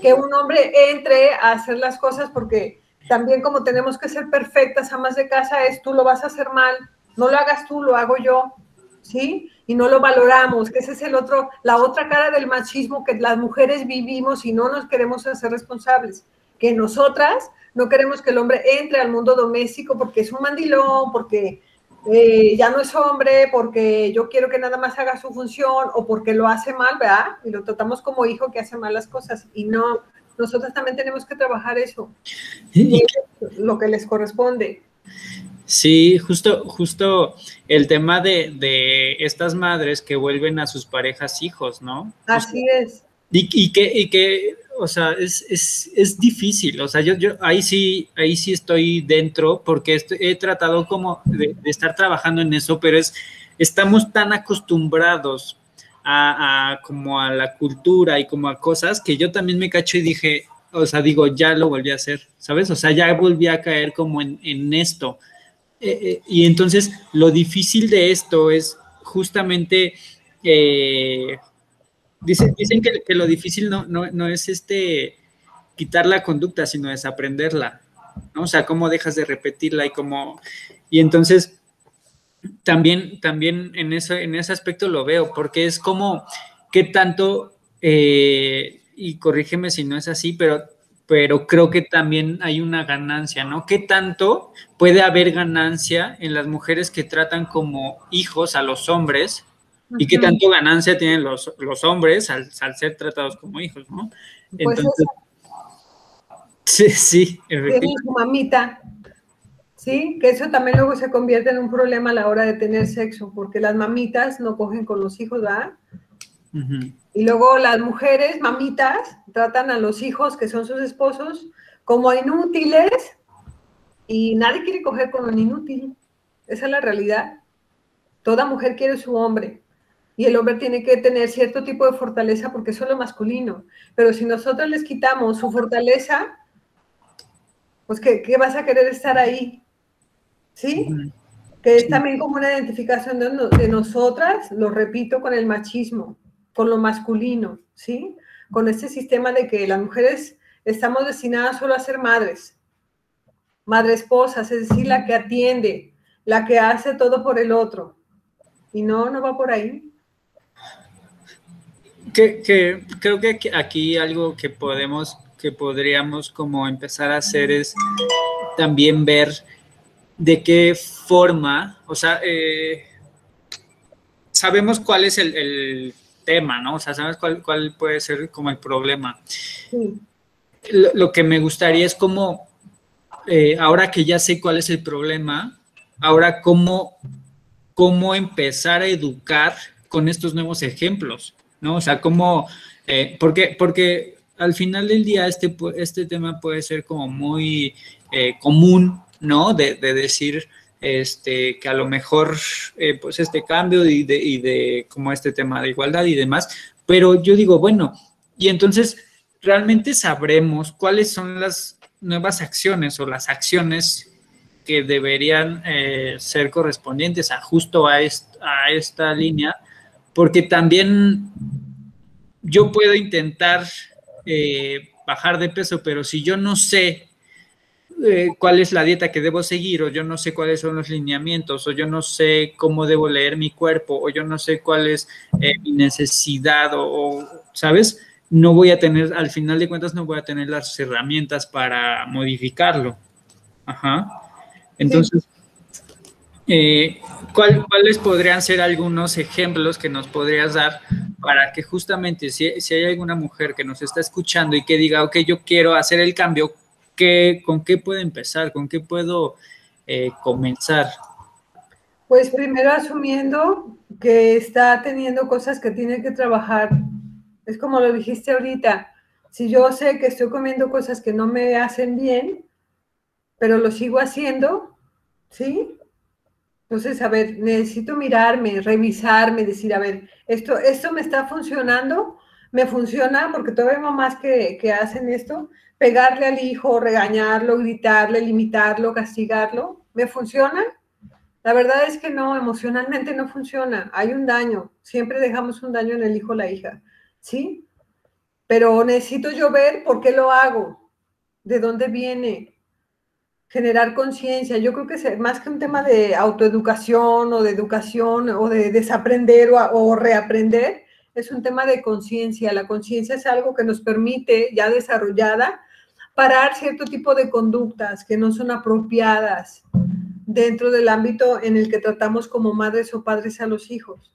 que un hombre entre a hacer las cosas, porque también como tenemos que ser perfectas, amas de casa, es tú lo vas a hacer mal, no lo hagas tú, lo hago yo, ¿sí? Y no lo valoramos, que ese es el otro, la otra cara del machismo que las mujeres vivimos y no nos queremos hacer responsables, que nosotras no queremos que el hombre entre al mundo doméstico porque es un mandilón, porque eh, ya no es hombre, porque yo quiero que nada más haga su función o porque lo hace mal, ¿verdad? Y lo tratamos como hijo que hace mal las cosas y no, nosotros también tenemos que trabajar eso, lo que les corresponde. Sí, justo, justo el tema de, de, estas madres que vuelven a sus parejas hijos, ¿no? Así es. Y, y, que, y que o sea, es, es, es, difícil, o sea, yo, yo ahí sí, ahí sí estoy dentro porque he tratado como de, estar trabajando en eso, pero es, estamos tan acostumbrados a, a, como a la cultura y como a cosas que yo también me cacho y dije, o sea, digo, ya lo volví a hacer, ¿sabes? O sea, ya volví a caer como en, en esto. Eh, y entonces lo difícil de esto es justamente... Eh, Dicen, dicen que, lo difícil no, no, es este quitar la conducta, sino desaprenderla, ¿no? O sea, cómo dejas de repetirla y cómo... Y entonces, también, también en, eso, en ese aspecto lo veo, porque es como, ¿qué tanto, eh, y corrígeme si no es así, pero, pero creo que también hay una ganancia, ¿no? ¿Qué tanto puede haber ganancia en las mujeres que tratan como hijos a los hombres y qué tanto ganancia tienen los, los hombres al, al, ser tratados como hijos, ¿no? Pues Entonces, sí, sí, efectivamente. su mamita, ¿sí? Que eso también luego se convierte en un problema a la hora de tener sexo, porque las mamitas no cogen con los hijos, ¿verdad? Y luego las mujeres, mamitas, tratan a los hijos, que son sus esposos, como inútiles y nadie quiere coger con un inútil. Esa es la realidad. Toda mujer quiere su hombre. Y el hombre tiene que tener cierto tipo de fortaleza porque es solo masculino. Pero si nosotros les quitamos su fortaleza, pues ¿qué, vas a querer estar ahí? ¿Sí? Que es también como una identificación de, nosotras, lo repito, con el machismo, con lo masculino, ¿sí? Con este sistema de que las mujeres estamos destinadas solo a ser madres, madre esposas, es decir, la que atiende, la que hace todo por el otro. Y no, no va por ahí que, creo que aquí algo que podemos, que podríamos como empezar a hacer es también ver de qué forma, o sea, eh, sabemos cuál es el, tema, ¿no? O sea, sabemos cuál, cuál puede ser como el problema. Lo, que me gustaría es como, eh, ahora que ya sé cuál es el problema, ahora cómo, cómo empezar a educar con estos nuevos ejemplos. ¿no? O sea, como, eh, porque, porque al final del día este, este tema puede ser como muy eh, común, ¿no? De, decir este, que a lo mejor, eh, pues este cambio y de, y como este tema de igualdad y demás, pero yo digo, bueno, y entonces realmente sabremos cuáles son las nuevas acciones o las acciones que deberían ser correspondientes a justo a, a esta línea porque también yo puedo intentar eh, bajar de peso, pero si yo no sé eh, cuál es la dieta que debo seguir, o yo no sé cuáles son los lineamientos, o yo no sé cómo debo leer mi cuerpo, o yo no sé cuál es eh, mi necesidad, o, ¿sabes? No voy a tener, al final de cuentas, no voy a tener las herramientas para modificarlo. Ajá. Entonces, eh, ¿Cuáles podrían ser algunos ejemplos que nos podrías dar para que justamente si, hay alguna mujer que nos está escuchando y que diga, ok, yo quiero hacer el cambio, ¿qué, ¿con qué puedo empezar? ¿Con qué puedo eh, comenzar? Pues primero asumiendo que está teniendo cosas que tiene que trabajar. Es como lo dijiste ahorita. Si yo sé que estoy comiendo cosas que no me hacen bien, pero lo sigo haciendo, ¿sí? Entonces, a ver, necesito mirarme, revisarme, decir, a ver, esto, esto me está funcionando, me funciona, porque todavía hay mamás que, que hacen esto, pegarle al hijo, regañarlo, gritarle, limitarlo, castigarlo, ¿me funciona? La verdad es que no, emocionalmente no funciona, hay un daño, siempre dejamos un daño en el hijo o la hija, ¿sí? Pero necesito yo ver por qué lo hago, de dónde viene, generar conciencia. Yo creo que es más que un tema de autoeducación o de educación o de desaprender o, reaprender, es un tema de conciencia. La conciencia es algo que nos permite, ya desarrollada, parar cierto tipo de conductas que no son apropiadas dentro del ámbito en el que tratamos como madres o padres a los hijos.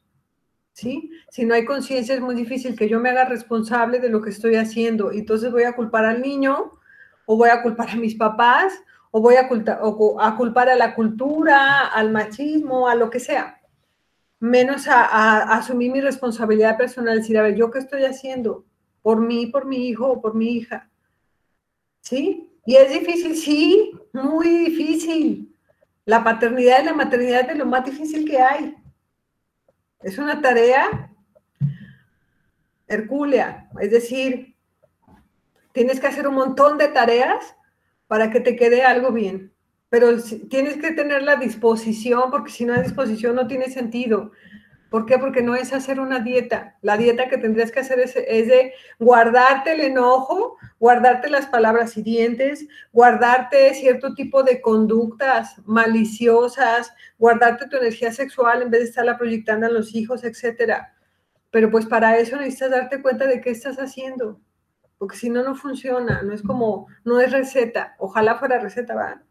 ¿Sí? Si no hay conciencia es muy difícil que yo me haga responsable de lo que estoy haciendo. Y entonces voy a culpar al niño o voy a culpar a mis papás o voy a, culpar a la cultura, al machismo, a lo que sea, menos a, asumir mi responsabilidad personal, decir, a ver, ¿yo qué estoy haciendo? Por mí, por mi hijo o por mi hija. ¿Sí? Y es difícil, sí, muy difícil. La paternidad y la maternidad es de lo más difícil que hay. Es una tarea hercúlea, es decir, tienes que hacer un montón de tareas para que te quede algo bien. Pero tienes que tener la disposición, porque si no hay disposición no tiene sentido. ¿Por qué? Porque no es hacer una dieta. La dieta que tendrías que hacer es, de guardarte el enojo, guardarte las palabras hirientes, guardarte cierto tipo de conductas maliciosas, guardarte tu energía sexual en vez de estarla proyectando a los hijos, etcétera. Pero pues para eso necesitas darte cuenta de qué estás haciendo porque si no, no funciona, no es como, no es receta, ojalá fuera receta, ¿verdad?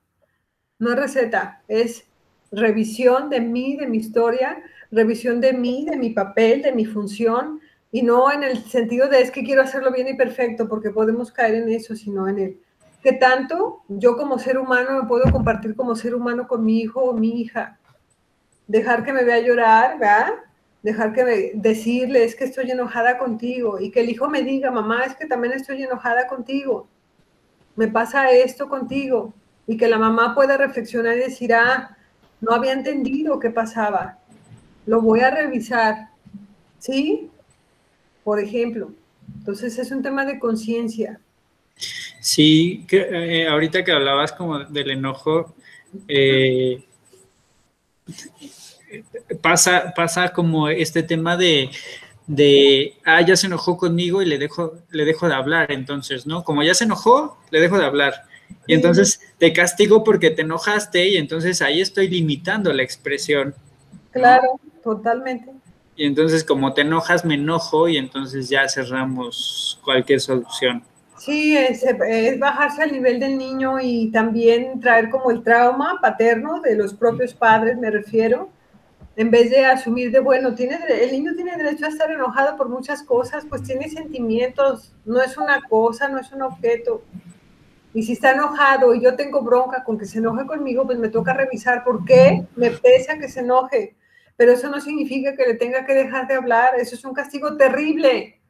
No es receta, es revisión de mí, de mi historia, revisión de mí, de mi papel, de mi función, y no en el sentido de es que quiero hacerlo bien y perfecto, porque podemos caer en eso, sino en el que tanto yo como ser humano me puedo compartir como ser humano con mi hijo o mi hija, dejar que me vea llorar, dejar que decirle es que estoy enojada contigo y que el hijo me diga, mamá, es que también estoy enojada contigo, me pasa esto contigo y que la mamá pueda reflexionar y decir, ah, no había entendido qué pasaba, lo voy a revisar, ¿sí? Por ejemplo, entonces es un tema de conciencia. Sí, que, eh, ahorita que hablabas como del enojo, eh, pasa, pasa como este tema de, de, ah, ya se enojó conmigo y le dejo, le dejo de hablar, entonces, ¿no? Como ya se enojó, le dejo de hablar. Y entonces te castigo porque te enojaste y entonces ahí estoy limitando la expresión. Claro, totalmente. Y entonces como te enojas, me enojo y entonces ya cerramos cualquier solución. Sí, es, es, bajarse al nivel del niño y también traer como el trauma paterno de los propios padres, me refiero, en vez de asumir de, bueno, tiene, el niño tiene derecho a estar enojado por muchas cosas, pues tiene sentimientos, no es una cosa, no es un objeto. Y si está enojado y yo tengo bronca con que se enoje conmigo, pues me toca revisar por qué me pesa que se enoje. Pero eso no significa que le tenga que dejar de hablar, eso es un castigo terrible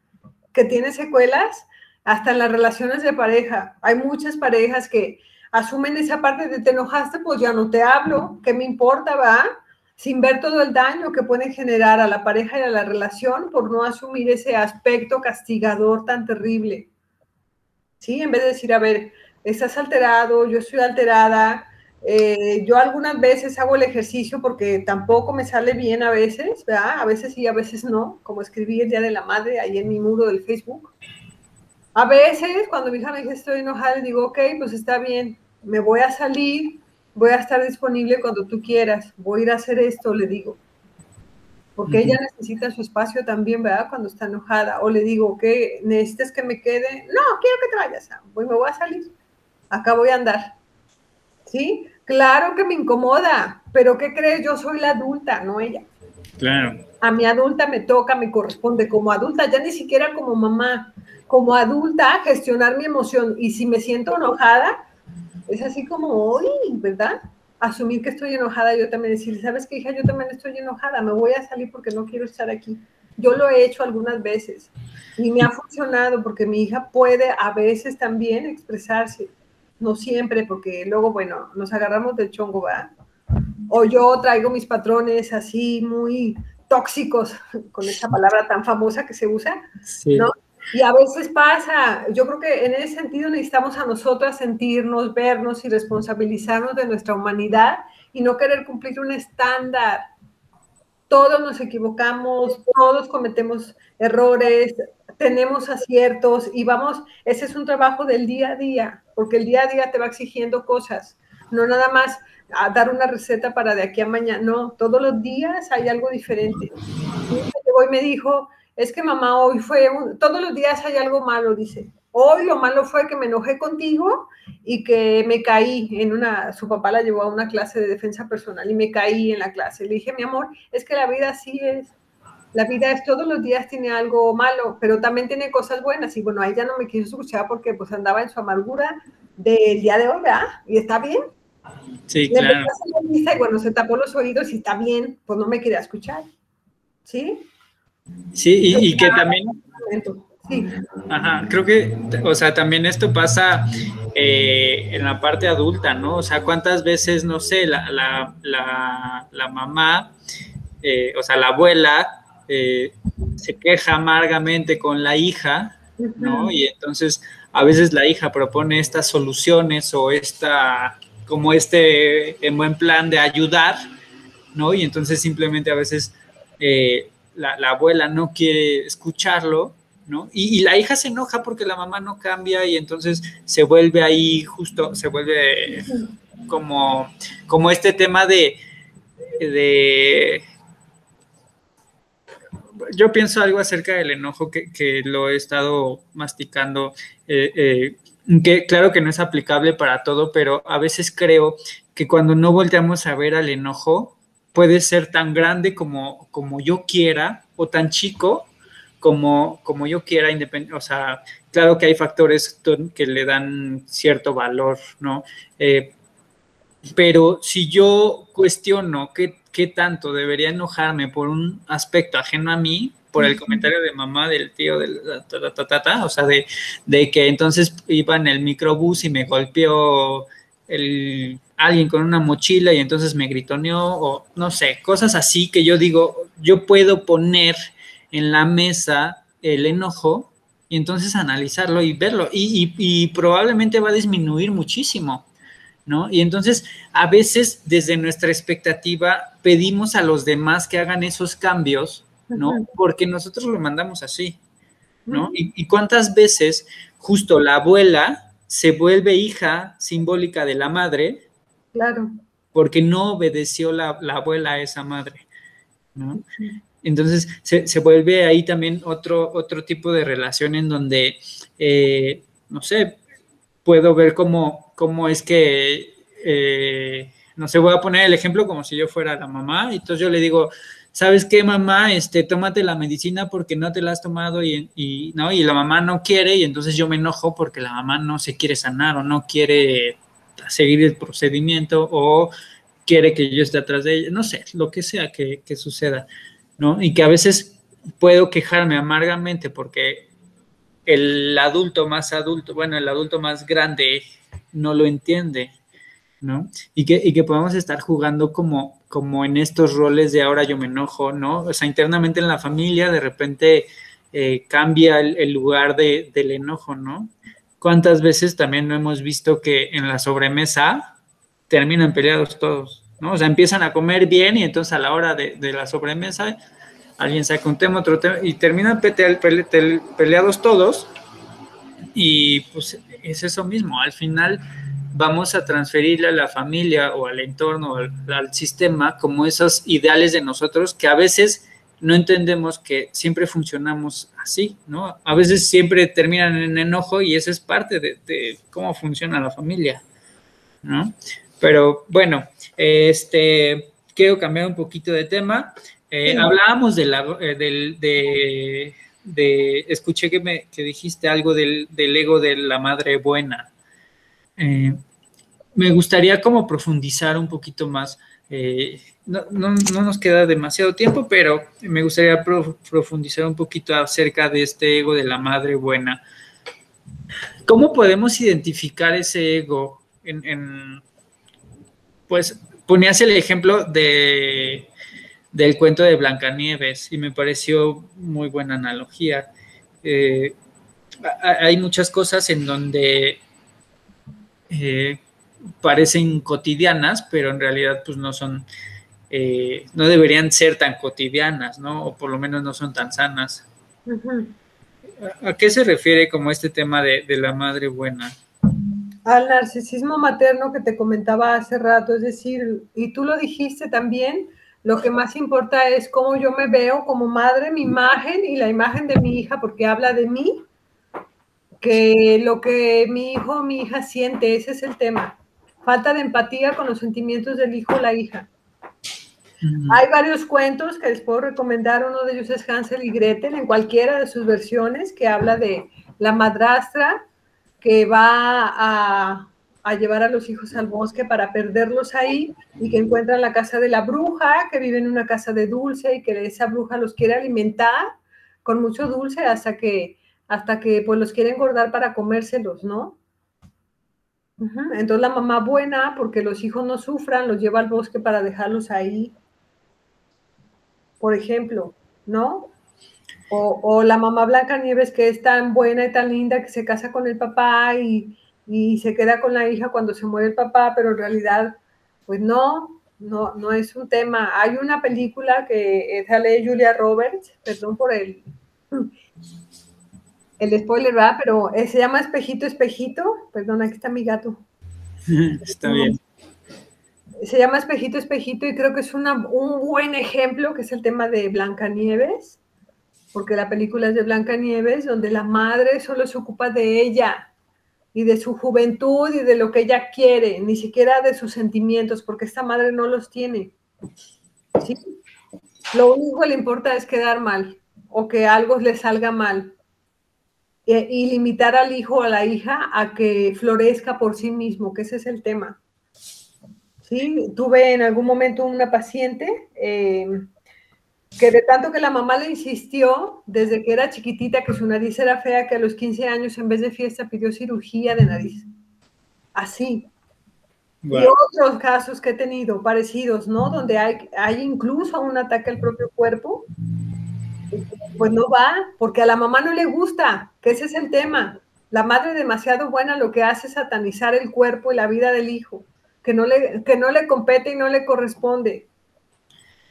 que tiene secuelas hasta en las relaciones de pareja. Hay muchas parejas que asumen esa parte de te enojaste, pues ya no te hablo, ¿qué me importa, va? sin ver todo el daño que pueden generar a la pareja y a la relación por no asumir ese aspecto castigador tan terrible. ¿Sí? En vez de decir, a ver, estás alterado, yo estoy alterada, eh, yo algunas veces hago el ejercicio porque tampoco me sale bien a veces, ¿verdad? A veces sí, a veces no, como escribí el Día de la Madre ahí en mi muro del Facebook. A veces, cuando mi hija me dice estoy enojada, le digo, ok, pues está bien, me voy a salir, voy a estar disponible cuando tú quieras, voy a ir a hacer esto, le digo. Porque ella necesita su espacio también, ¿verdad? Cuando está enojada. O le digo, ¿qué? ¿Necesitas que me quede? No, quiero que te vayas. Voy, me voy a salir. Acá voy a andar. ¿Sí? Claro que me incomoda, pero ¿qué crees? Yo soy la adulta, no ella. Claro. A mi adulta me toca, me corresponde como adulta, ya ni siquiera como mamá, como adulta gestionar mi emoción. Y si me siento enojada, es así como, uy, ¿verdad? Asumir que estoy enojada, yo también decir, ¿sabes qué, hija? Yo también estoy enojada, me voy a salir porque no quiero estar aquí. Yo lo he hecho algunas veces y me ha funcionado porque mi hija puede a veces también expresarse, no siempre, porque luego, bueno, nos agarramos del chongo, ¿verdad? o yo traigo mis patrones así muy tóxicos, con esta palabra tan famosa que se usa, ¿no? Y a veces pasa, yo creo que en ese sentido necesitamos a nosotras sentirnos, vernos y responsabilizarnos de nuestra humanidad y no querer cumplir un estándar. Todos nos equivocamos, todos cometemos errores, tenemos aciertos y vamos, ese es un trabajo del día a día, porque el día a día te va exigiendo cosas, no nada más a dar una receta para de aquí a mañana, no, todos los días hay algo diferente. Y me dijo, es que mamá hoy fue, todos los días hay algo malo, dice. Hoy lo malo fue que me enojé contigo y que me caí en una, su papá la llevó a una clase de defensa personal y me caí en la clase. Le dije, mi amor, es que la vida así es. La vida es todos los días tiene algo malo, pero también tiene cosas buenas. Y bueno, ahí ya no me quiso escuchar porque pues andaba en su amargura del día de hoy, ¿verdad? Y está bien, Sí, claro. y bueno, se tapó los oídos y está bien, pues no me quería escuchar. ¿Sí? Sí, y, que también... Sí. Ajá, creo que, o sea, también esto pasa eh, en la parte adulta, ¿no? O sea, ¿cuántas veces, no sé, la, la, la, mamá, eh, o sea, la abuela, eh, se queja amargamente con la hija, ¿no? Y entonces a veces la hija propone estas soluciones o esta como este en buen plan de ayudar, ¿no? Y entonces simplemente a veces eh, la, abuela no quiere escucharlo, ¿no? Y, la hija se enoja porque la mamá no cambia y entonces se vuelve ahí justo, se vuelve como, como este tema de, de yo pienso algo acerca del enojo que, lo he estado masticando eh, eh, que claro que no es aplicable para todo, pero a veces creo que cuando no volteamos a ver al enojo, puede ser tan grande como, como yo quiera o tan chico como, como yo quiera, o sea, claro que hay factores que le dan cierto valor, ¿no? Eh, pero si yo cuestiono qué, qué tanto debería enojarme por un aspecto ajeno a mí, por el comentario de mamá del tío del ta, o sea, de, de, que entonces iba en el microbús y me golpeó el, alguien con una mochila y entonces me gritoneó, o no sé, cosas así que yo digo, yo puedo poner en la mesa el enojo y entonces analizarlo y verlo, y, y, y probablemente va a disminuir muchísimo. ¿No? Y entonces a veces desde nuestra expectativa pedimos a los demás que hagan esos cambios ¿no? Porque nosotros lo mandamos así, ¿no? Y, cuántas veces justo la abuela se vuelve hija simbólica de la madre. Claro. Porque no obedeció la, abuela a esa madre, ¿no? Entonces se, vuelve ahí también otro, otro tipo de relación en donde, eh, no sé, puedo ver cómo, cómo es que, eh, no sé, voy a poner el ejemplo como si yo fuera la mamá, y entonces yo le digo, ¿sabes qué, mamá? Este, tómate la medicina porque no te la has tomado y, ¿no? y la mamá no quiere y entonces yo me enojo porque la mamá no se quiere sanar o no quiere seguir el procedimiento o quiere que yo esté atrás de ella, no sé, lo que sea que, que suceda, ¿no? Y que a veces puedo quejarme amargamente porque el adulto más adulto, bueno, el adulto más grande no lo entiende, ¿no? Y que, y que podamos estar jugando como, como en estos roles de ahora yo me enojo, ¿no? O sea, internamente en la familia de repente eh, cambia el, lugar de, del enojo, ¿no? ¿Cuántas veces también no hemos visto que en la sobremesa terminan peleados todos, ¿no? O sea, empiezan a comer bien y entonces a la hora de, la sobremesa alguien saca un tema, otro tema y terminan peleados todos y pues es eso mismo, al final vamos a transferirle a la familia o al entorno, al, al, sistema, como esos ideales de nosotros que a veces no entendemos que siempre funcionamos así, ¿no? A veces siempre terminan en enojo y eso es parte de, cómo funciona la familia, ¿no? Pero bueno, este, quiero cambiar un poquito de tema. Eh, hablábamos de la, eh, del, de, de, escuché que, me, que dijiste algo del, del ego de la madre buena. Eh, me gustaría como profundizar un poquito más. Eh, no, nos queda demasiado tiempo, pero me gustaría profundizar un poquito acerca de este ego de la madre buena. ¿Cómo podemos identificar ese ego en, pues ponías el ejemplo de, del cuento de Blancanieves y me pareció muy buena analogía. Eh, hay muchas cosas en donde eh, parecen cotidianas, pero en realidad pues no son, eh, no deberían ser tan cotidianas, ¿no? O por lo menos no son tan sanas. ¿A, qué se refiere como este tema de, de la madre buena? Al narcisismo materno que te comentaba hace rato, es decir, y tú lo dijiste también, lo que más importa es cómo yo me veo como madre, mi imagen y la imagen de mi hija, porque habla de mí, que lo que mi hijo o mi hija siente, ese es el tema. Falta de empatía con los sentimientos del hijo o la hija. Hay varios cuentos que les puedo recomendar. Uno de ellos es Hansel y Gretel, en cualquiera de sus versiones, que habla de la madrastra que va a, a, llevar a los hijos al bosque para perderlos ahí y que encuentran la casa de la bruja, que vive en una casa de dulce y que esa bruja los quiere alimentar con mucho dulce hasta que, hasta que pues los quiere engordar para comérselos, ¿no? Entonces la mamá buena, porque los hijos no sufran, los lleva al bosque para dejarlos ahí por ejemplo, ¿no? O, la mamá Blanca Nieves que es tan buena y tan linda que se casa con el papá y, se queda con la hija cuando se muere el papá, pero en realidad, pues no, no, no es un tema. Hay una película que sale Julia Roberts, perdón por el, el spoiler, ¿verdad? Pero eh, se llama Espejito, Espejito. Perdón, aquí está mi gato. Está bien se llama Espejito, Espejito y creo que es un buen ejemplo que es el tema de Blancanieves, porque la película es de Blancanieves, donde la madre solo se ocupa de ella y de su juventud y de lo que ella quiere, ni siquiera de sus sentimientos, porque esta madre no los tiene. ¿sí? Lo único que le importa es quedar mal o que algo le salga mal y limitar al hijo o a la hija a que florezca por sí mismo, que ese es el tema. ¿sí? Tuve en algún momento una paciente em, que de tanto que la mamá le insistió desde que era chiquitita que su nariz era fea, que a los 15 años en vez de fiesta pidió cirugía de nariz. Así. Y otros casos que he tenido parecidos, ¿no? Donde hay, hay incluso un ataque al propio cuerpo, pues no va, porque a la mamá no le gusta, que ese es el tema. La madre demasiado buena lo que hace es satanizar el cuerpo y la vida del hijo que no le, que no le compete y no le corresponde.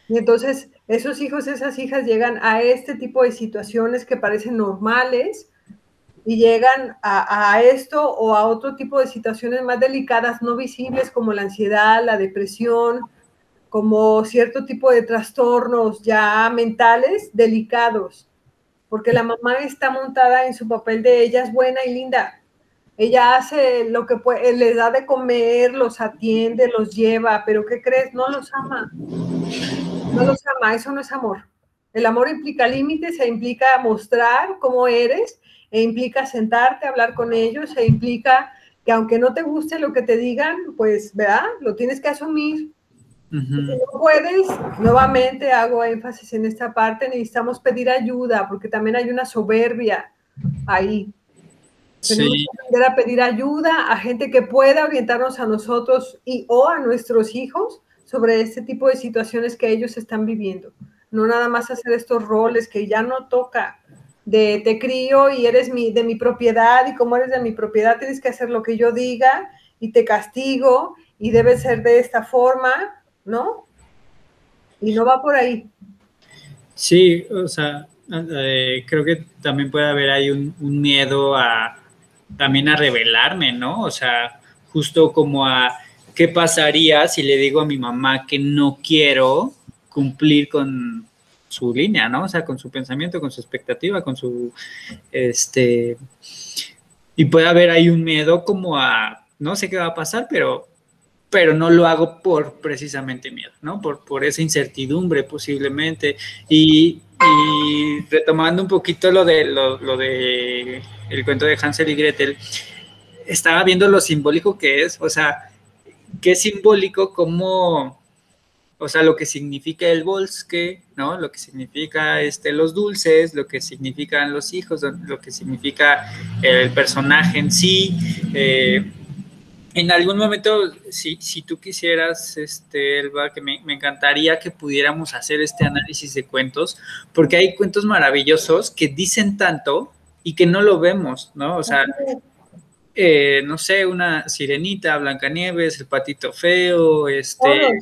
Y entonces esos hijos, esas hijas llegan a este tipo de situaciones que parecen normales y llegan a, esto o a otro tipo de situaciones más delicadas, no visibles, como la ansiedad, la depresión, como cierto tipo de trastornos ya mentales delicados, porque la mamá está montada en su papel de ella es buena y linda, ella hace lo que puede, les da de comer, los atiende, los lleva, pero ¿qué crees? No los ama. No los ama, eso no es amor. El amor implica límites, e implica mostrar cómo eres, e implica sentarte, hablar con ellos, e implica que aunque no te guste lo que te digan, pues, ¿verdad? Lo tienes que asumir. Si no puedes, nuevamente hago énfasis en esta parte, necesitamos pedir ayuda, porque también hay una soberbia ahí. Tenemos que aprender a pedir ayuda a gente que pueda orientarnos a nosotros y o a nuestros hijos sobre este tipo de situaciones que ellos están viviendo. No nada más hacer estos roles que ya no toca de te crío y eres mi, de mi propiedad y como eres de mi propiedad tienes que hacer lo que yo diga y te castigo y debe ser de esta forma, ¿no? Y no va por ahí. Sí, o sea, eh, creo que también puede haber ahí un miedo a, también a revelarme, ¿no? O sea, justo como a qué pasaría si le digo a mi mamá que no quiero cumplir con su línea, ¿no? O sea, con su pensamiento, con su expectativa, con su, este, y puede haber ahí un miedo como a, no sé qué va a pasar, pero, pero no lo hago por precisamente miedo, ¿no? Por, por esa incertidumbre posiblemente. Y, retomando un poquito lo de, lo de el cuento de Hansel y Gretel, estaba viendo lo simbólico que es, o sea, qué simbólico como, o sea, lo que significa el bosque, ¿no? Lo que significa este, los dulces, lo que significan los hijos, lo que significa el personaje en sí. Eh, en algún momento, si, si tú quisieras, este, Elba, que me, encantaría que pudiéramos hacer este análisis de cuentos, porque hay cuentos maravillosos que dicen tanto y que no lo vemos, ¿no? O sea, eh, no sé, una sirenita, Blancanieves, el patito feo, este...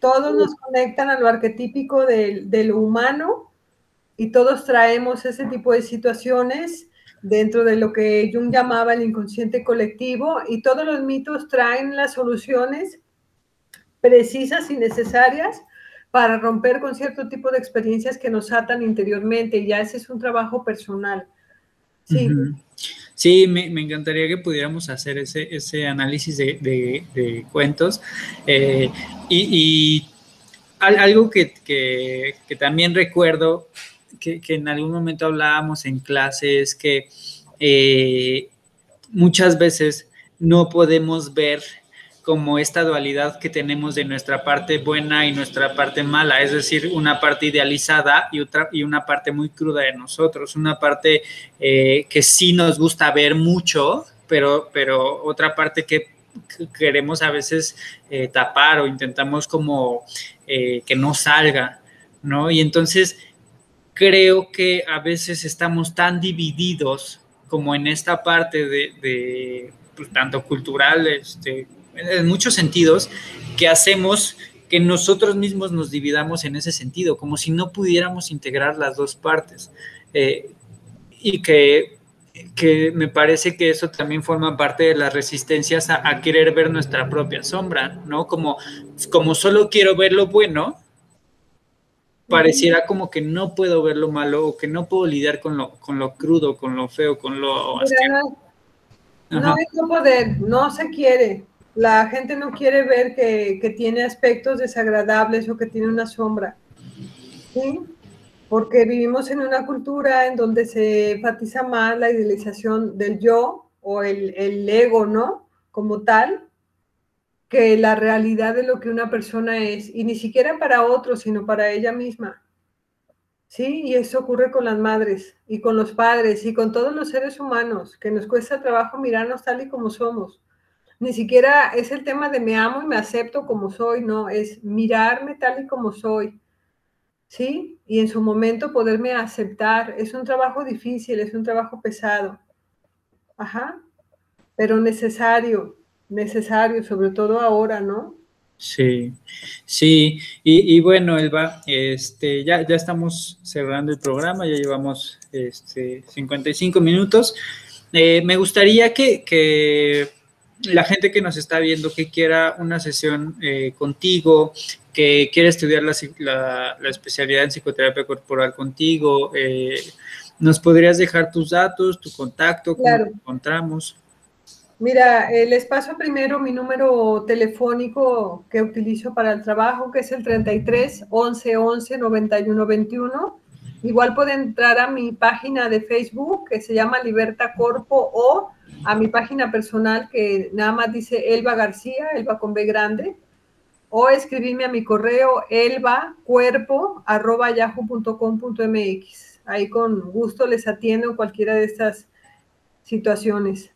Todos, nos conectan a lo arquetípico de, de lo humano y todos traemos ese tipo de situaciones dentro de lo que Jung llamaba el inconsciente colectivo y todos los mitos traen las soluciones precisas y necesarias para romper con cierto tipo de experiencias que nos atan interiormente y ya ese es un trabajo personal. Sí. Sí, me, encantaría que pudiéramos hacer ese, ese análisis de, cuentos. Eh, y, algo que, que, también recuerdo que, en algún momento hablábamos en clases que eh, muchas veces no podemos ver como esta dualidad que tenemos de nuestra parte buena y nuestra parte mala, es decir, una parte idealizada y otra y una parte muy cruda de nosotros, una parte eh, que sí nos gusta ver mucho, pero, pero otra parte que queremos a veces eh, tapar o intentamos como que no salga, ¿no? Y entonces creo que a veces estamos tan divididos como en esta parte de, pues, tanto cultural, este, en muchos sentidos, que hacemos que nosotros mismos nos dividamos en ese sentido, como si no pudiéramos integrar las dos partes. Eh, y que, que, me parece que eso también forma parte de las resistencias a, a, querer ver nuestra propia sombra, ¿no? Como, como solo quiero ver lo bueno, pareciera como que no puedo ver lo malo o que no puedo lidiar con lo, con lo crudo, con lo feo, con lo... no, hay no poder, no se quiere. La gente no quiere ver que, tiene aspectos desagradables o que tiene una sombra. ¿sí? Porque vivimos en una cultura en donde se enfatiza más la idealización del yo o el, el ego, ¿no? Como tal, que la realidad de lo que una persona es, y ni siquiera para otros, sino para ella misma. Sí, y eso ocurre con las madres y con los padres y con todos los seres humanos, que nos cuesta trabajo mirarnos tal y como somos. Ni siquiera es el tema de me amo y me acepto como soy, no, es mirarme tal y como soy. ¿Sí? Y en su momento poderme aceptar. Es un trabajo difícil, es un trabajo pesado. Ajá. Pero necesario, necesario, sobre todo ahora, ¿no? Sí, sí, y, bueno, Elba, este, ya, ya estamos cerrando el programa, ya llevamos este, 55 minutos. Eh, me gustaría que, la gente que nos está viendo, que quiera una sesión eh, contigo, que quiera estudiar la, especialidad en psicoterapia corporal contigo, eh, ¿nos podrías dejar tus datos, tu contacto, cómo claro. encontramos? Mira, les paso primero mi número telefónico que utilizo para el trabajo, que es el 33 11 11 91 21. Igual pueden entrar a mi página de Facebook que se llama Liberta Corpo o a mi página personal que nada más dice Elba García, Elba con B grande, o escribirme a mi correo elbacuerpo.yahoo.com.mx. Ahí con gusto les atiendo cualquiera de estas situaciones.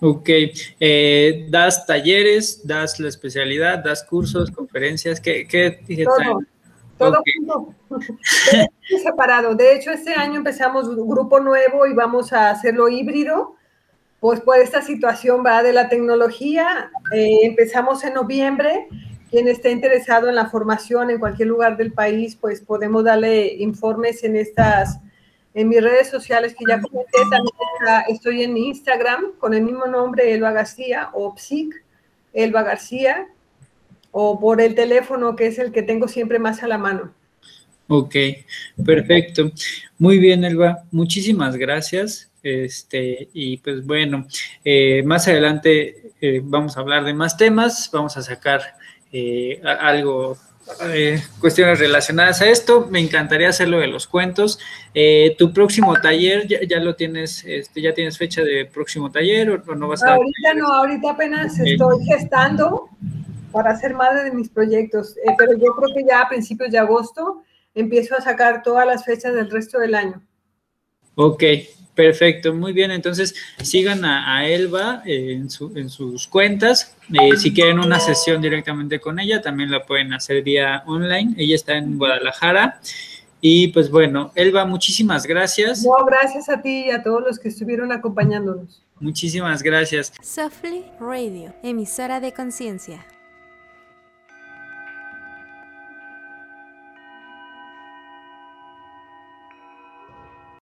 Ok, eh, das talleres, das la especialidad, das cursos, conferencias, ¿qué, qué Todo, todo junto, separado. De hecho, este año empezamos un grupo nuevo y vamos a hacerlo híbrido, pues por esta situación va de la tecnología. Eh, empezamos en noviembre. Quien esté interesado en la formación en cualquier lugar del país, pues podemos darle informes en estas en mis redes sociales que ya comenté, también estoy en Instagram con el mismo nombre, Elba García, o Psic, Elba García, o por el teléfono que es el que tengo siempre más a la mano. Ok, perfecto. Muy bien, Elba. Muchísimas gracias. Este, y pues bueno, eh, más adelante eh, vamos a hablar de más temas, vamos a sacar eh, algo eh, cuestiones relacionadas a esto. Me encantaría hacerlo de los cuentos. Eh, tu próximo taller, ya, lo tienes, este, ya tienes fecha de próximo taller o, no vas a. Ahorita no, ahorita apenas estoy gestando para ser madre de mis proyectos, eh, pero yo creo que ya a principios de agosto empiezo a sacar todas las fechas del resto del año. Ok, Perfecto, muy bien. Entonces, sigan a, Elba eh, en, sus cuentas. Eh, si quieren una sesión directamente con ella, también la pueden hacer vía online. Ella está en Guadalajara. Y pues bueno, Elba, muchísimas gracias. No, gracias a ti y a todos los que estuvieron acompañándonos. Muchísimas gracias. Softly Radio, emisora de conciencia.